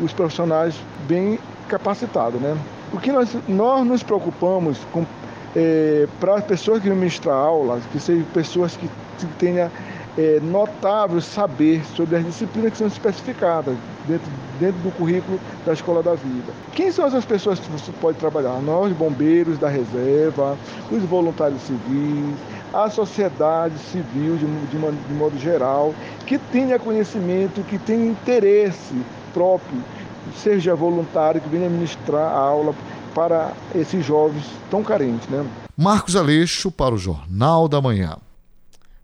os profissionais bem capacitados. Né? O que nós, nós nos preocupamos com é, para as pessoas que ministrar aulas, que sejam pessoas que tenham é, notável saber sobre as disciplinas que são especificadas dentro, dentro do currículo da Escola da Vida. Quem são essas pessoas que você pode trabalhar? Nós, bombeiros da reserva, os voluntários civis, a sociedade civil de, de, de modo geral, que tenha conhecimento, que tenha interesse próprio, seja voluntário, que venha ministrar a aula para esses jovens tão carentes. Né? Marcos Aleixo para o Jornal da Manhã.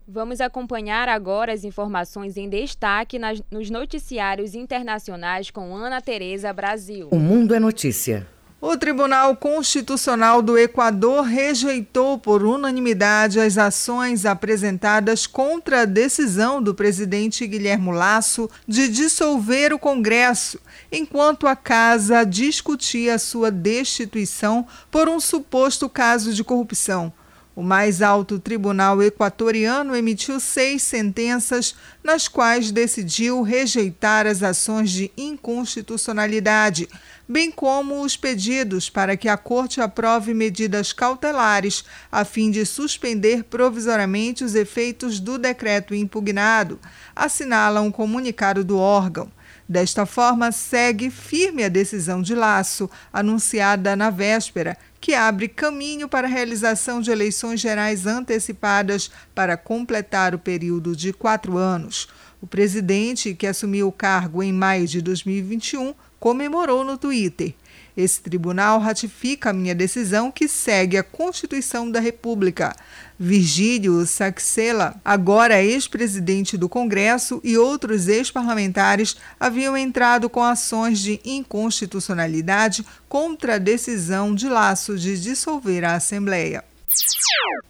Vamos acompanhar agora as informações em destaque nas, nos noticiários internacionais com Ana Tereza Brasil. O Mundo é Notícia. O Tribunal Constitucional do Equador rejeitou por unanimidade as ações apresentadas contra a decisão do presidente Guilherme Lasso de dissolver o Congresso, enquanto a casa discutia sua destituição por um suposto caso de corrupção. O mais alto tribunal equatoriano emitiu seis sentenças, nas quais decidiu rejeitar as ações de inconstitucionalidade, bem como os pedidos para que a Corte aprove medidas cautelares a fim de suspender provisoriamente os efeitos do decreto impugnado, assinala um comunicado do órgão. Desta forma, segue firme a decisão de Laço, anunciada na véspera, que abre caminho para a realização de eleições gerais antecipadas para completar o período de quatro anos. O presidente, que assumiu o cargo em maio de 2021, comemorou no Twitter. Esse tribunal ratifica a minha decisão que segue a Constituição da República. Virgílio Saxela, agora ex-presidente do Congresso, e outros ex-parlamentares haviam entrado com ações de inconstitucionalidade contra a decisão de Laço de dissolver a Assembleia.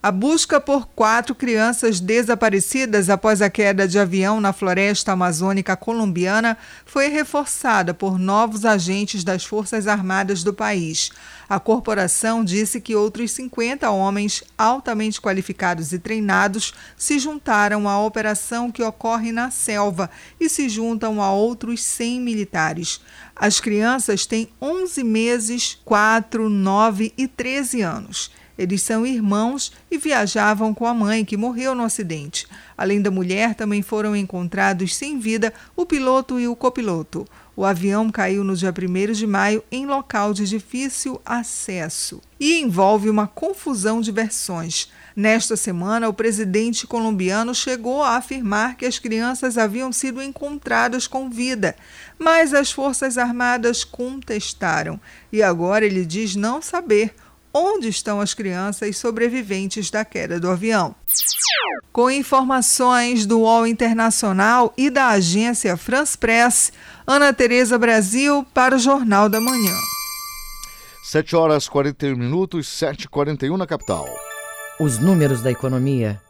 A busca por quatro crianças desaparecidas após a queda de avião na floresta amazônica colombiana foi reforçada por novos agentes das Forças Armadas do país. A corporação disse que outros 50 homens altamente qualificados e treinados se juntaram à operação que ocorre na selva e se juntam a outros 100 militares. As crianças têm 11 meses, 4, 9 e 13 anos. Eles são irmãos e viajavam com a mãe, que morreu no acidente. Além da mulher, também foram encontrados sem vida o piloto e o copiloto. O avião caiu no dia 1 de maio em local de difícil acesso e envolve uma confusão de versões. Nesta semana, o presidente colombiano chegou a afirmar que as crianças haviam sido encontradas com vida, mas as Forças Armadas contestaram e agora ele diz não saber onde estão as crianças sobreviventes da queda do avião. Com informações do UOL Internacional e da agência France Press, Ana Tereza Brasil para o Jornal da Manhã. 7 horas 41 minutos, 7h41 na capital. Os números da economia.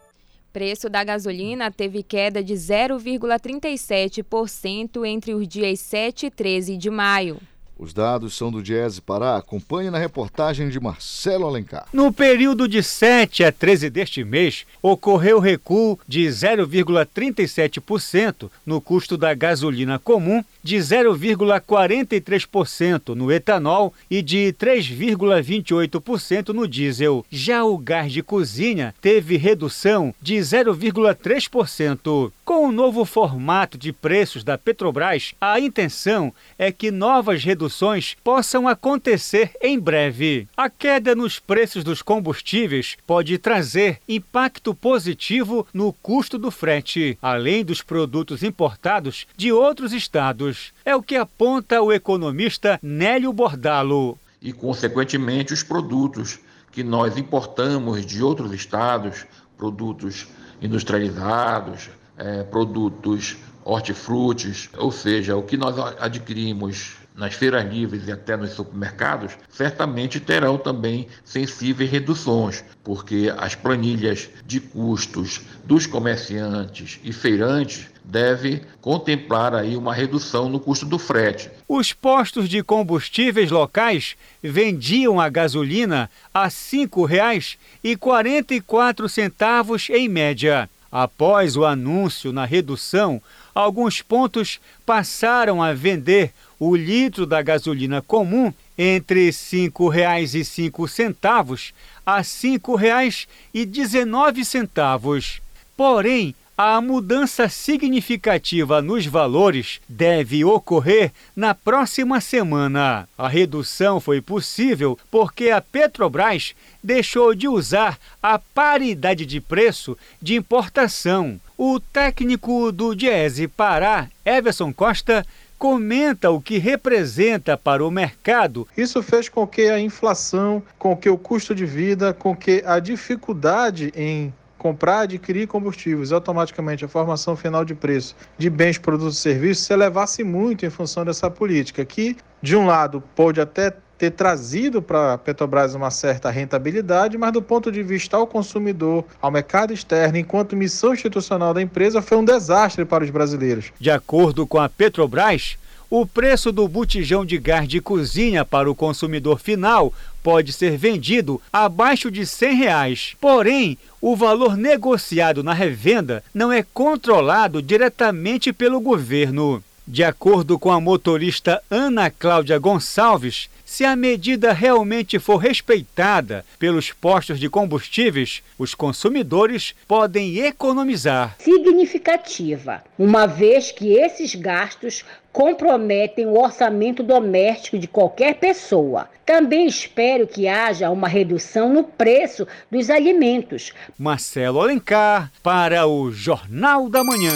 Preço da gasolina teve queda de 0,37% entre os dias 7 e 13 de maio. Os dados são do Diese Pará. Acompanhe na reportagem de Marcelo Alencar. No período de 7 a 13 deste mês, ocorreu recuo de 0,37% no custo da gasolina comum, de 0,43% no etanol e de 3,28% no diesel. Já o gás de cozinha teve redução de 0,3%. Com o novo formato de preços da Petrobras, a intenção é que novas reduções possam acontecer em breve. A queda nos preços dos combustíveis pode trazer impacto positivo no custo do frete, além dos produtos importados de outros estados. É o que aponta o economista Nélio Bordalo. E, consequentemente, os produtos que nós importamos de outros estados, produtos industrializados, é, produtos hortifrutis, ou seja, o que nós adquirimos nas feiras livres e até nos supermercados, certamente terão também sensíveis reduções, porque as planilhas de custos dos comerciantes e feirantes devem contemplar aí uma redução no custo do frete. Os postos de combustíveis locais vendiam a gasolina a R$ 5,44 em média. Após o anúncio na redução, alguns pontos passaram a vender o litro da gasolina comum entre R$ 5,05 a R$ 5,19. Porém, a mudança significativa nos valores deve ocorrer na próxima semana. A redução foi possível porque a Petrobras deixou de usar a paridade de preço de importação. O técnico do Diese Pará, Everson Costa, comenta o que representa para o mercado. Isso fez com que a inflação, com que o custo de vida, com que a dificuldade em comprar, adquirir combustíveis, automaticamente a formação final de preço de bens, produtos e serviços se elevasse muito em função dessa política, que, de um lado, pode até ter trazido para a Petrobras uma certa rentabilidade, mas do ponto de vista ao consumidor, ao mercado externo, enquanto missão institucional da empresa, foi um desastre para os brasileiros. De acordo com a Petrobras, o preço do botijão de gás de cozinha para o consumidor final pode ser vendido abaixo de 100 reais. Porém, o valor negociado na revenda não é controlado diretamente pelo governo. De acordo com a motorista Ana Cláudia Gonçalves, se a medida realmente for respeitada pelos postos de combustíveis, os consumidores podem economizar. Significativa, uma vez que esses gastos comprometem o orçamento doméstico de qualquer pessoa. Também espero que haja uma redução no preço dos alimentos. Marcelo Alencar para o Jornal da Manhã.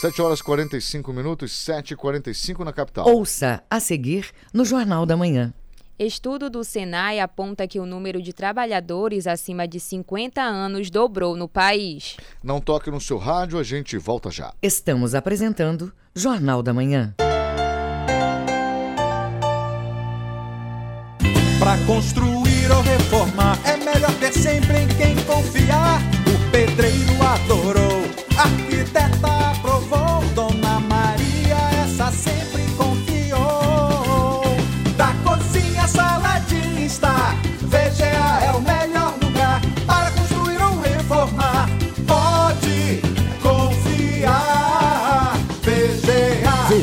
7 horas 45 minutos, 7 e 45 na capital. Ouça a seguir no Jornal da Manhã. Estudo do Senai aponta que o número de trabalhadores acima de 50 anos dobrou no país. Não toque no seu rádio, a gente volta já. Estamos apresentando Jornal da Manhã. Para construir ou reformar, é melhor ter sempre em quem confiar. O pedreiro adorou,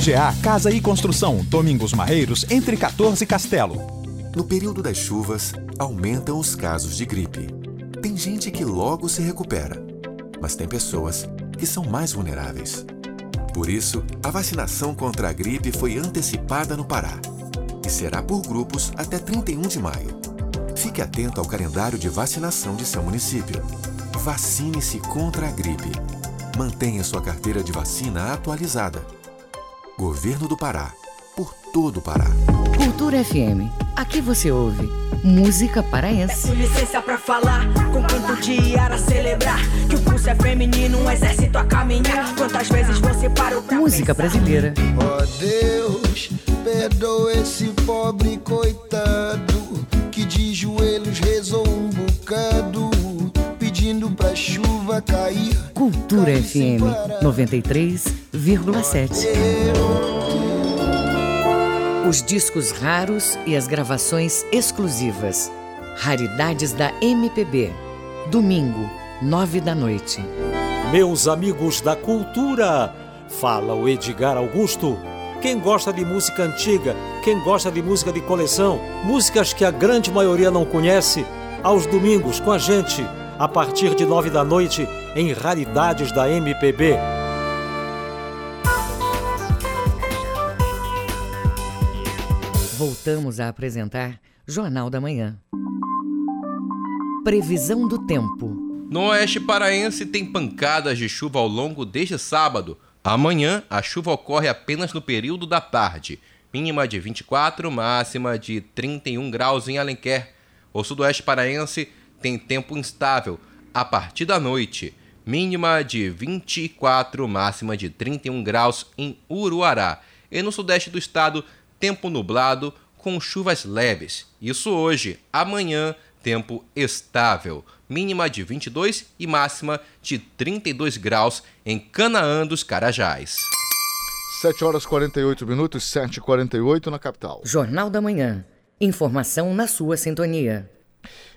VGA Casa e Construção, Domingos Marreiros, entre 14 e Castelo. No período das chuvas, aumentam os casos de gripe. Tem gente que logo se recupera, mas tem pessoas que são mais vulneráveis. Por isso, a vacinação contra a gripe foi antecipada no Pará e será por grupos até 31 de maio. Fique atento ao calendário de vacinação de seu município. Vacine-se contra a gripe. Mantenha sua carteira de vacina atualizada. Governo do Pará. Por todo o Pará. Cultura FM. Aqui você ouve música paraense. Peço licença pra falar, com quanto dia era celebrar que o pulso é feminino, um exército a caminhar. Quantas vezes você parou pra Música brasileira. Ó oh Deus, perdoa esse pobre coitado que de joelhos rezou um bocado, pra chuva cair. Cultura FM 93,7. Os discos raros e as gravações exclusivas. Raridades da MPB. Domingo, nove da noite. Meus amigos da cultura, fala o Edgar Augusto. Quem gosta de música antiga, quem gosta de música de coleção, músicas que a grande maioria não conhece, aos domingos com a gente, a partir de nove da noite, em Raridades da MPB. Voltamos a apresentar Jornal da Manhã. Previsão do tempo. No oeste paraense tem pancadas de chuva ao longo deste sábado. Amanhã a chuva ocorre apenas no período da tarde. Mínima de 24, máxima de 31 graus em Alenquer. O sudoeste paraense tem tempo instável a partir da noite. Mínima de 24, máxima de 31 graus em Uruará. E no sudeste do estado, tempo nublado com chuvas leves. Isso hoje. Amanhã, tempo estável. Mínima de 22 e máxima de 32 graus em Canaã dos Carajás. 7 horas 48 minutos, 7 e 48 na capital. Jornal da Manhã. Informação na sua sintonia.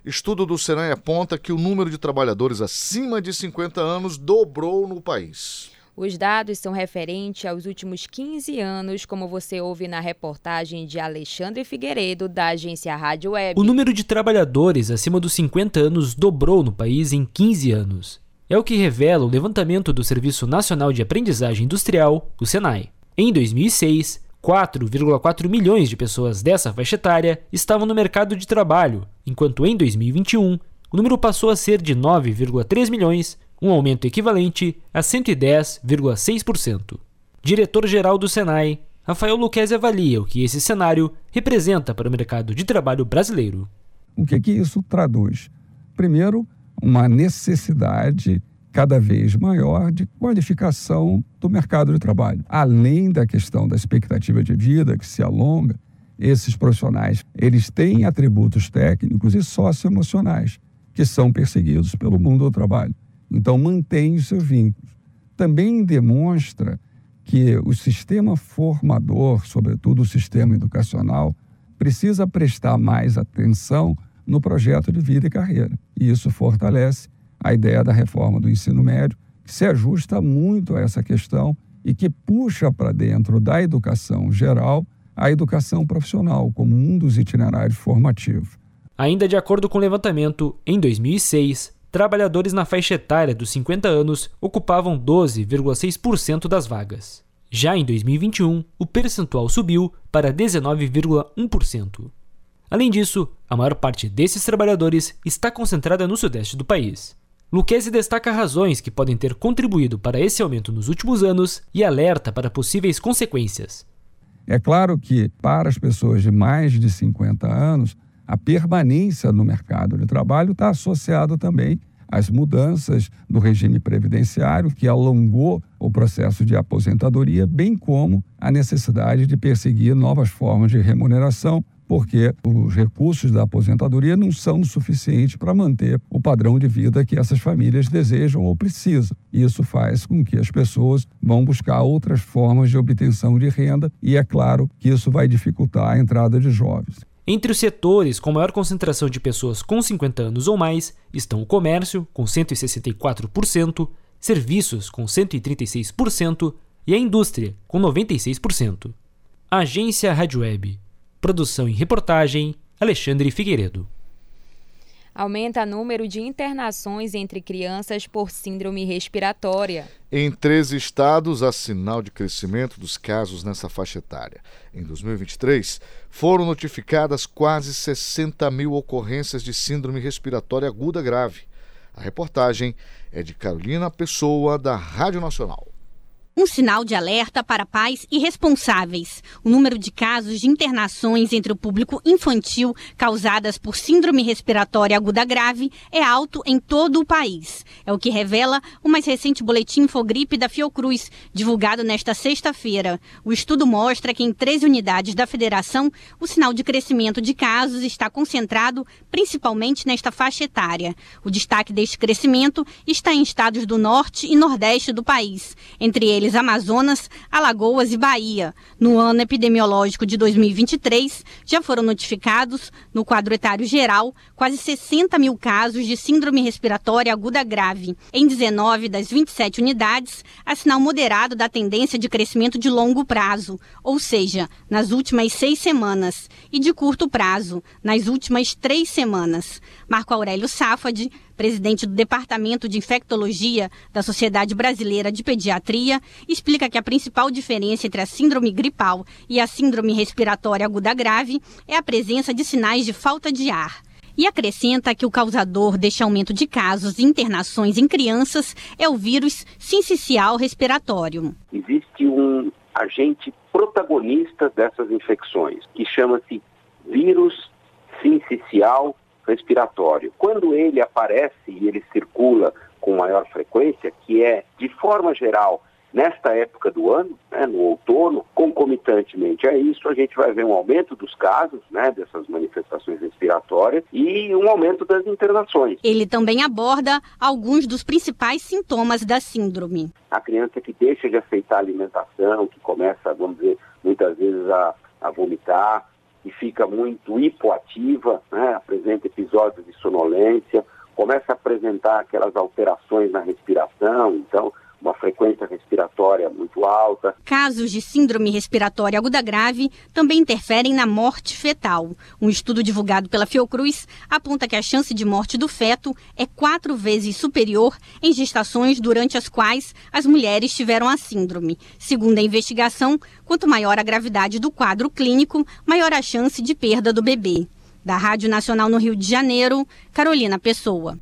Estudo do Senai aponta que o número de trabalhadores acima de 50 anos dobrou no país. Os dados são referentes aos últimos 15 anos, como você ouve na reportagem de Alexandre Figueiredo, da agência Rádio Web. O número de trabalhadores acima dos 50 anos dobrou no país em 15 anos. É o que revela o levantamento do Serviço Nacional de Aprendizagem Industrial, o SENAI. Em 2006, 4,4 milhões de pessoas dessa faixa etária estavam no mercado de trabalho, enquanto em 2021 o número passou a ser de 9,3 milhões, um aumento equivalente a 110,6%. Diretor-geral do Senai, Rafael Luquez avalia o que esse cenário representa para o mercado de trabalho brasileiro. O que, que isso traduz? Primeiro, uma necessidade cada vez maior de qualificação do mercado de trabalho. Além da questão da expectativa de vida que se alonga, esses profissionais, eles têm atributos técnicos e socioemocionais que são perseguidos pelo mundo do trabalho. Então, mantém os seus vínculos. Também demonstra que o sistema formador, sobretudo o sistema educacional, precisa prestar mais atenção no projeto de vida e carreira. E isso fortalece a ideia da reforma do ensino médio, que se ajusta muito a essa questão e que puxa para dentro da educação geral a educação profissional como um dos itinerários formativos. Ainda de acordo com o levantamento, em 2006, trabalhadores na faixa etária dos 50 anos ocupavam 12,6% das vagas. Já em 2021, o percentual subiu para 19,1%. Além disso, a maior parte desses trabalhadores está concentrada no sudeste do país. Luquezzi destaca razões que podem ter contribuído para esse aumento nos últimos anos e alerta para possíveis consequências. É claro que, para as pessoas de mais de 50 anos, a permanência no mercado de trabalho está associada também às mudanças do regime previdenciário, que alongou o processo de aposentadoria, bem como a necessidade de perseguir novas formas de remuneração porque os recursos da aposentadoria não são suficientes para manter o padrão de vida que essas famílias desejam ou precisam. Isso faz com que as pessoas vão buscar outras formas de obtenção de renda e é claro que isso vai dificultar a entrada de jovens. Entre os setores com maior concentração de pessoas com 50 anos ou mais estão o comércio, com 164%, serviços, com 136% e a indústria, com 96%. Agência Rádio Web Produção e reportagem: Alexandre Figueiredo. Aumenta o número de internações entre crianças por síndrome respiratória. Em três estados, há sinal de crescimento dos casos nessa faixa etária. Em 2023, foram notificadas quase 60 mil ocorrências de síndrome respiratória aguda grave. A reportagem é de Carolina Pessoa, da Rádio Nacional um sinal de alerta para pais irresponsáveis. O número de casos de internações entre o público infantil causadas por síndrome respiratória aguda grave é alto em todo o país. É o que revela o mais recente boletim Infogripe da Fiocruz, divulgado nesta sexta-feira. O estudo mostra que em 13 unidades da federação, o sinal de crescimento de casos está concentrado principalmente nesta faixa etária. O destaque deste crescimento está em estados do norte e nordeste do país, entre eles Amazonas, Alagoas e Bahia. No ano epidemiológico de 2023, já foram notificados, no quadro etário geral, quase 60 mil casos de síndrome respiratória aguda grave. Em 19 das 27 unidades, há sinal moderado da tendência de crescimento de longo prazo, ou seja, nas últimas seis semanas, e de curto prazo, nas últimas três semanas. Marco Aurélio Safad, presidente do Departamento de Infectologia da Sociedade Brasileira de Pediatria, explica que a principal diferença entre a síndrome gripal e a síndrome respiratória aguda grave é a presença de sinais de falta de ar. E acrescenta que o causador deste aumento de casos e internações em crianças é o vírus sincicial respiratório. Existe um agente protagonista dessas infecções, que chama-se vírus sincicial respiratório. Quando ele aparece e ele circula com maior frequência, que é, de forma geral, nesta época do ano, né, no outono, concomitantemente a isso, a gente vai ver um aumento dos casos, né, dessas manifestações respiratórias e um aumento das internações. Ele também aborda alguns dos principais sintomas da síndrome. A criança que deixa de aceitar a alimentação, que começa, vamos dizer, muitas vezes a, a vomitar, e fica muito hipoativa, né, apresenta episódios de sonolência, começa a apresentar aquelas alterações na respiração, então uma frequência respiratória muito alta. Casos de síndrome respiratória aguda grave também interferem na morte fetal. Um estudo divulgado pela Fiocruz aponta que a chance de morte do feto é quatro vezes superior em gestações durante as quais as mulheres tiveram a síndrome. Segundo a investigação, quanto maior a gravidade do quadro clínico, maior a chance de perda do bebê. Da Rádio Nacional no Rio de Janeiro, Carolina Pessoa.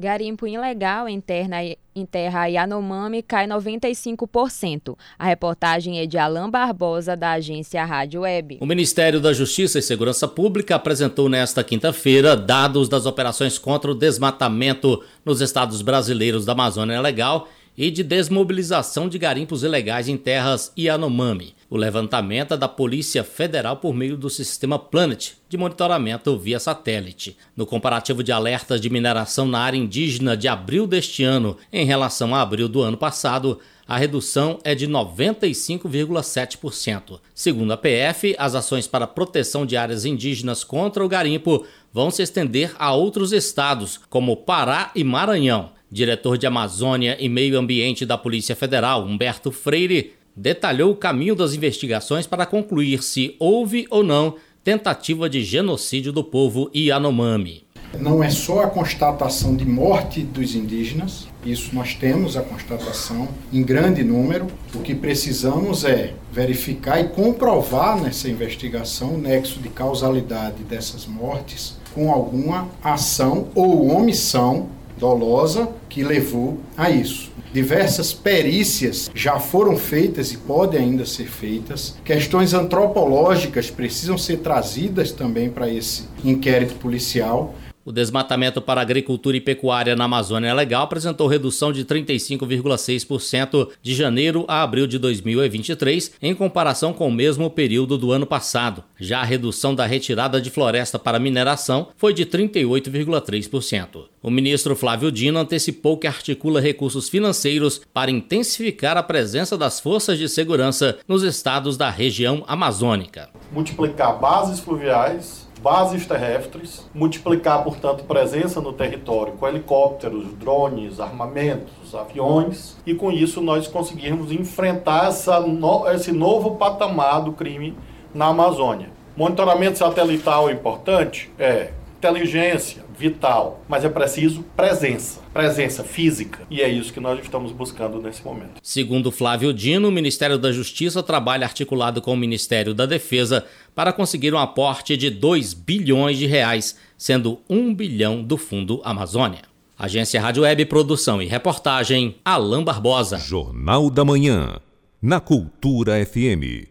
Garimpo ilegal em, terra, em terra Yanomami cai 95%. A reportagem é de Alain Barbosa, da agência Rádio Web. O Ministério da Justiça e Segurança Pública apresentou nesta quinta-feira dados das operações contra o desmatamento nos estados brasileiros da Amazônia Legal e de desmobilização de garimpos ilegais em terras Yanomami. O levantamento é da Polícia Federal por meio do sistema Planet de monitoramento via satélite. No comparativo de alertas de mineração na área indígena de abril deste ano em relação a abril do ano passado, a redução é de 95,7%. Segundo a PF, as ações para proteção de áreas indígenas contra o garimpo vão se estender a outros estados, como Pará e Maranhão. Diretor de Amazônia e Meio Ambiente da Polícia Federal, Humberto Freire, detalhou o caminho das investigações para concluir se houve ou não tentativa de genocídio do povo Yanomami. Não é só a constatação de morte dos indígenas, isso nós temos a constatação em grande número. O que precisamos é verificar e comprovar nessa investigação o nexo de causalidade dessas mortes com alguma ação ou omissão dolosa que levou a isso. Diversas perícias já foram feitas e podem ainda ser feitas. Questões antropológicas precisam ser trazidas também para esse inquérito policial. O desmatamento para agricultura e pecuária na Amazônia Legal apresentou redução de 35,6% de janeiro a abril de 2023, em comparação com o mesmo período do ano passado. Já a redução da retirada de floresta para mineração foi de 38,3%. O ministro Flávio Dino antecipou que articula recursos financeiros para intensificar a presença das forças de segurança nos estados da região amazônica. Multiplicar bases fluviais bases terrestres, multiplicar, portanto, presença no território com helicópteros, drones, armamentos, aviões, e com isso nós conseguirmos enfrentar essa no, esse novo patamar do crime na Amazônia. Monitoramento satelital é importante? É. Inteligência, vital, mas é preciso presença, presença física, e é isso que nós estamos buscando nesse momento. Segundo Flávio Dino, o Ministério da Justiça trabalha articulado com o Ministério da Defesa para conseguir um aporte de 2 bilhões de reais, sendo 1 bilhão do Fundo Amazônia. Agência Rádio Web Produção e Reportagem, Alain Barbosa. Jornal da Manhã, na Cultura FM.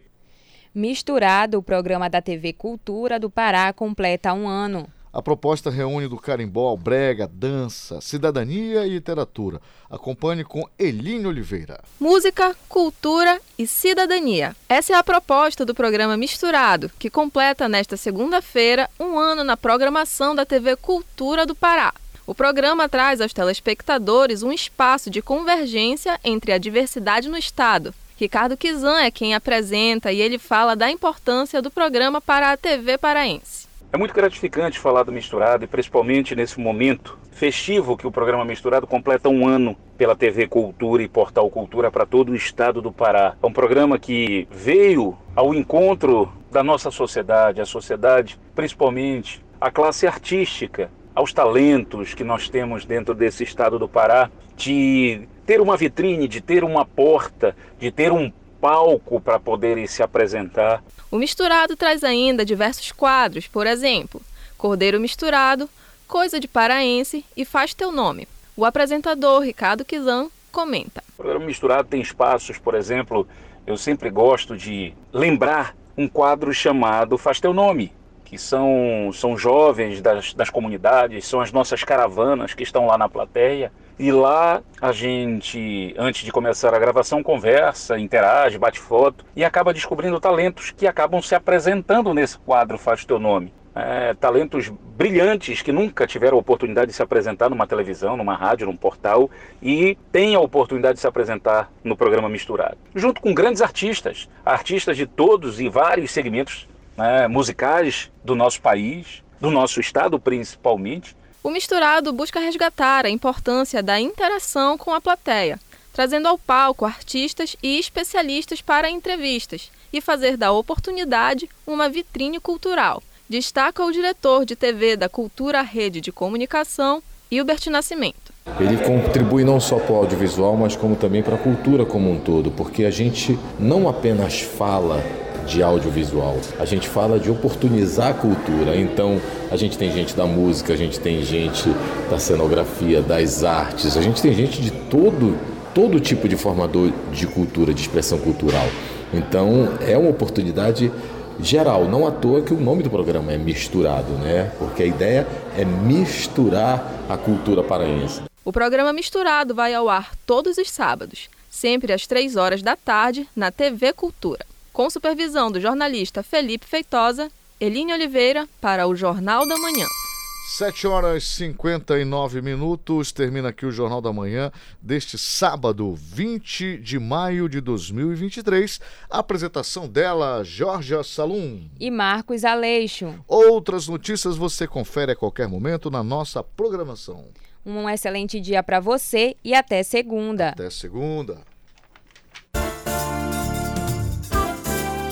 Misturado, o programa da TV Cultura do Pará completa um ano. A proposta reúne do carimbó, brega, dança, cidadania e literatura. Acompanhe com Eline Oliveira. Música, cultura e cidadania. Essa é a proposta do programa Misturado, que completa nesta segunda-feira um ano na programação da TV Cultura do Pará. O programa traz aos telespectadores um espaço de convergência entre a diversidade no Estado. Ricardo Kizan é quem apresenta e ele fala da importância do programa para a TV paraense. É muito gratificante falar do Misturado e principalmente nesse momento festivo que o programa Misturado completa um ano pela TV Cultura e Portal Cultura para todo o estado do Pará. É um programa que veio ao encontro da nossa sociedade, a sociedade, principalmente a classe artística, aos talentos que nós temos dentro desse estado do Pará, de ter uma vitrine, de ter uma porta, de ter um palco para poderem se apresentar. O misturado traz ainda diversos quadros, por exemplo, Cordeiro Misturado, Coisa de Paraense e Faz Teu Nome. O apresentador Ricardo Kizan comenta. O programa Misturado tem espaços, por exemplo, eu sempre gosto de lembrar um quadro chamado Faz Teu Nome, que são, são jovens das, das comunidades, são as nossas caravanas que estão lá na plateia. E lá a gente, antes de começar a gravação, conversa, interage, bate foto e acaba descobrindo talentos que acabam se apresentando nesse quadro Faz Teu Nome. É, talentos brilhantes que nunca tiveram a oportunidade de se apresentar numa televisão, numa rádio, num portal e têm a oportunidade de se apresentar no programa Misturado. Junto com grandes artistas, artistas de todos e vários segmentos né, musicais do nosso país, do nosso estado principalmente. O misturado busca resgatar a importância da interação com a plateia, trazendo ao palco artistas e especialistas para entrevistas e fazer da oportunidade uma vitrine cultural. Destaca o diretor de TV da Cultura Rede de Comunicação, Hilbert Nascimento. Ele contribui não só para o audiovisual, mas como também para a cultura como um todo, porque a gente não apenas fala de audiovisual. A gente fala de oportunizar a cultura. Então, a gente tem gente da música, a gente tem gente da cenografia, das artes, a gente tem gente de todo todo tipo de formador de cultura, de expressão cultural. Então, é uma oportunidade geral, não à toa que o nome do programa é Misturado, né? Porque a ideia é misturar a cultura paraense. O programa Misturado vai ao ar todos os sábados, sempre às três horas da tarde, na TV Cultura com supervisão do jornalista Felipe Feitosa, Eline Oliveira, para o Jornal da Manhã. 7 horas e 59 minutos, termina aqui o Jornal da Manhã deste sábado, 20 de maio de 2023. A apresentação dela, Jorge Salum. E Marcos Aleixo. Outras notícias você confere a qualquer momento na nossa programação. Um excelente dia para você e até segunda. Até segunda.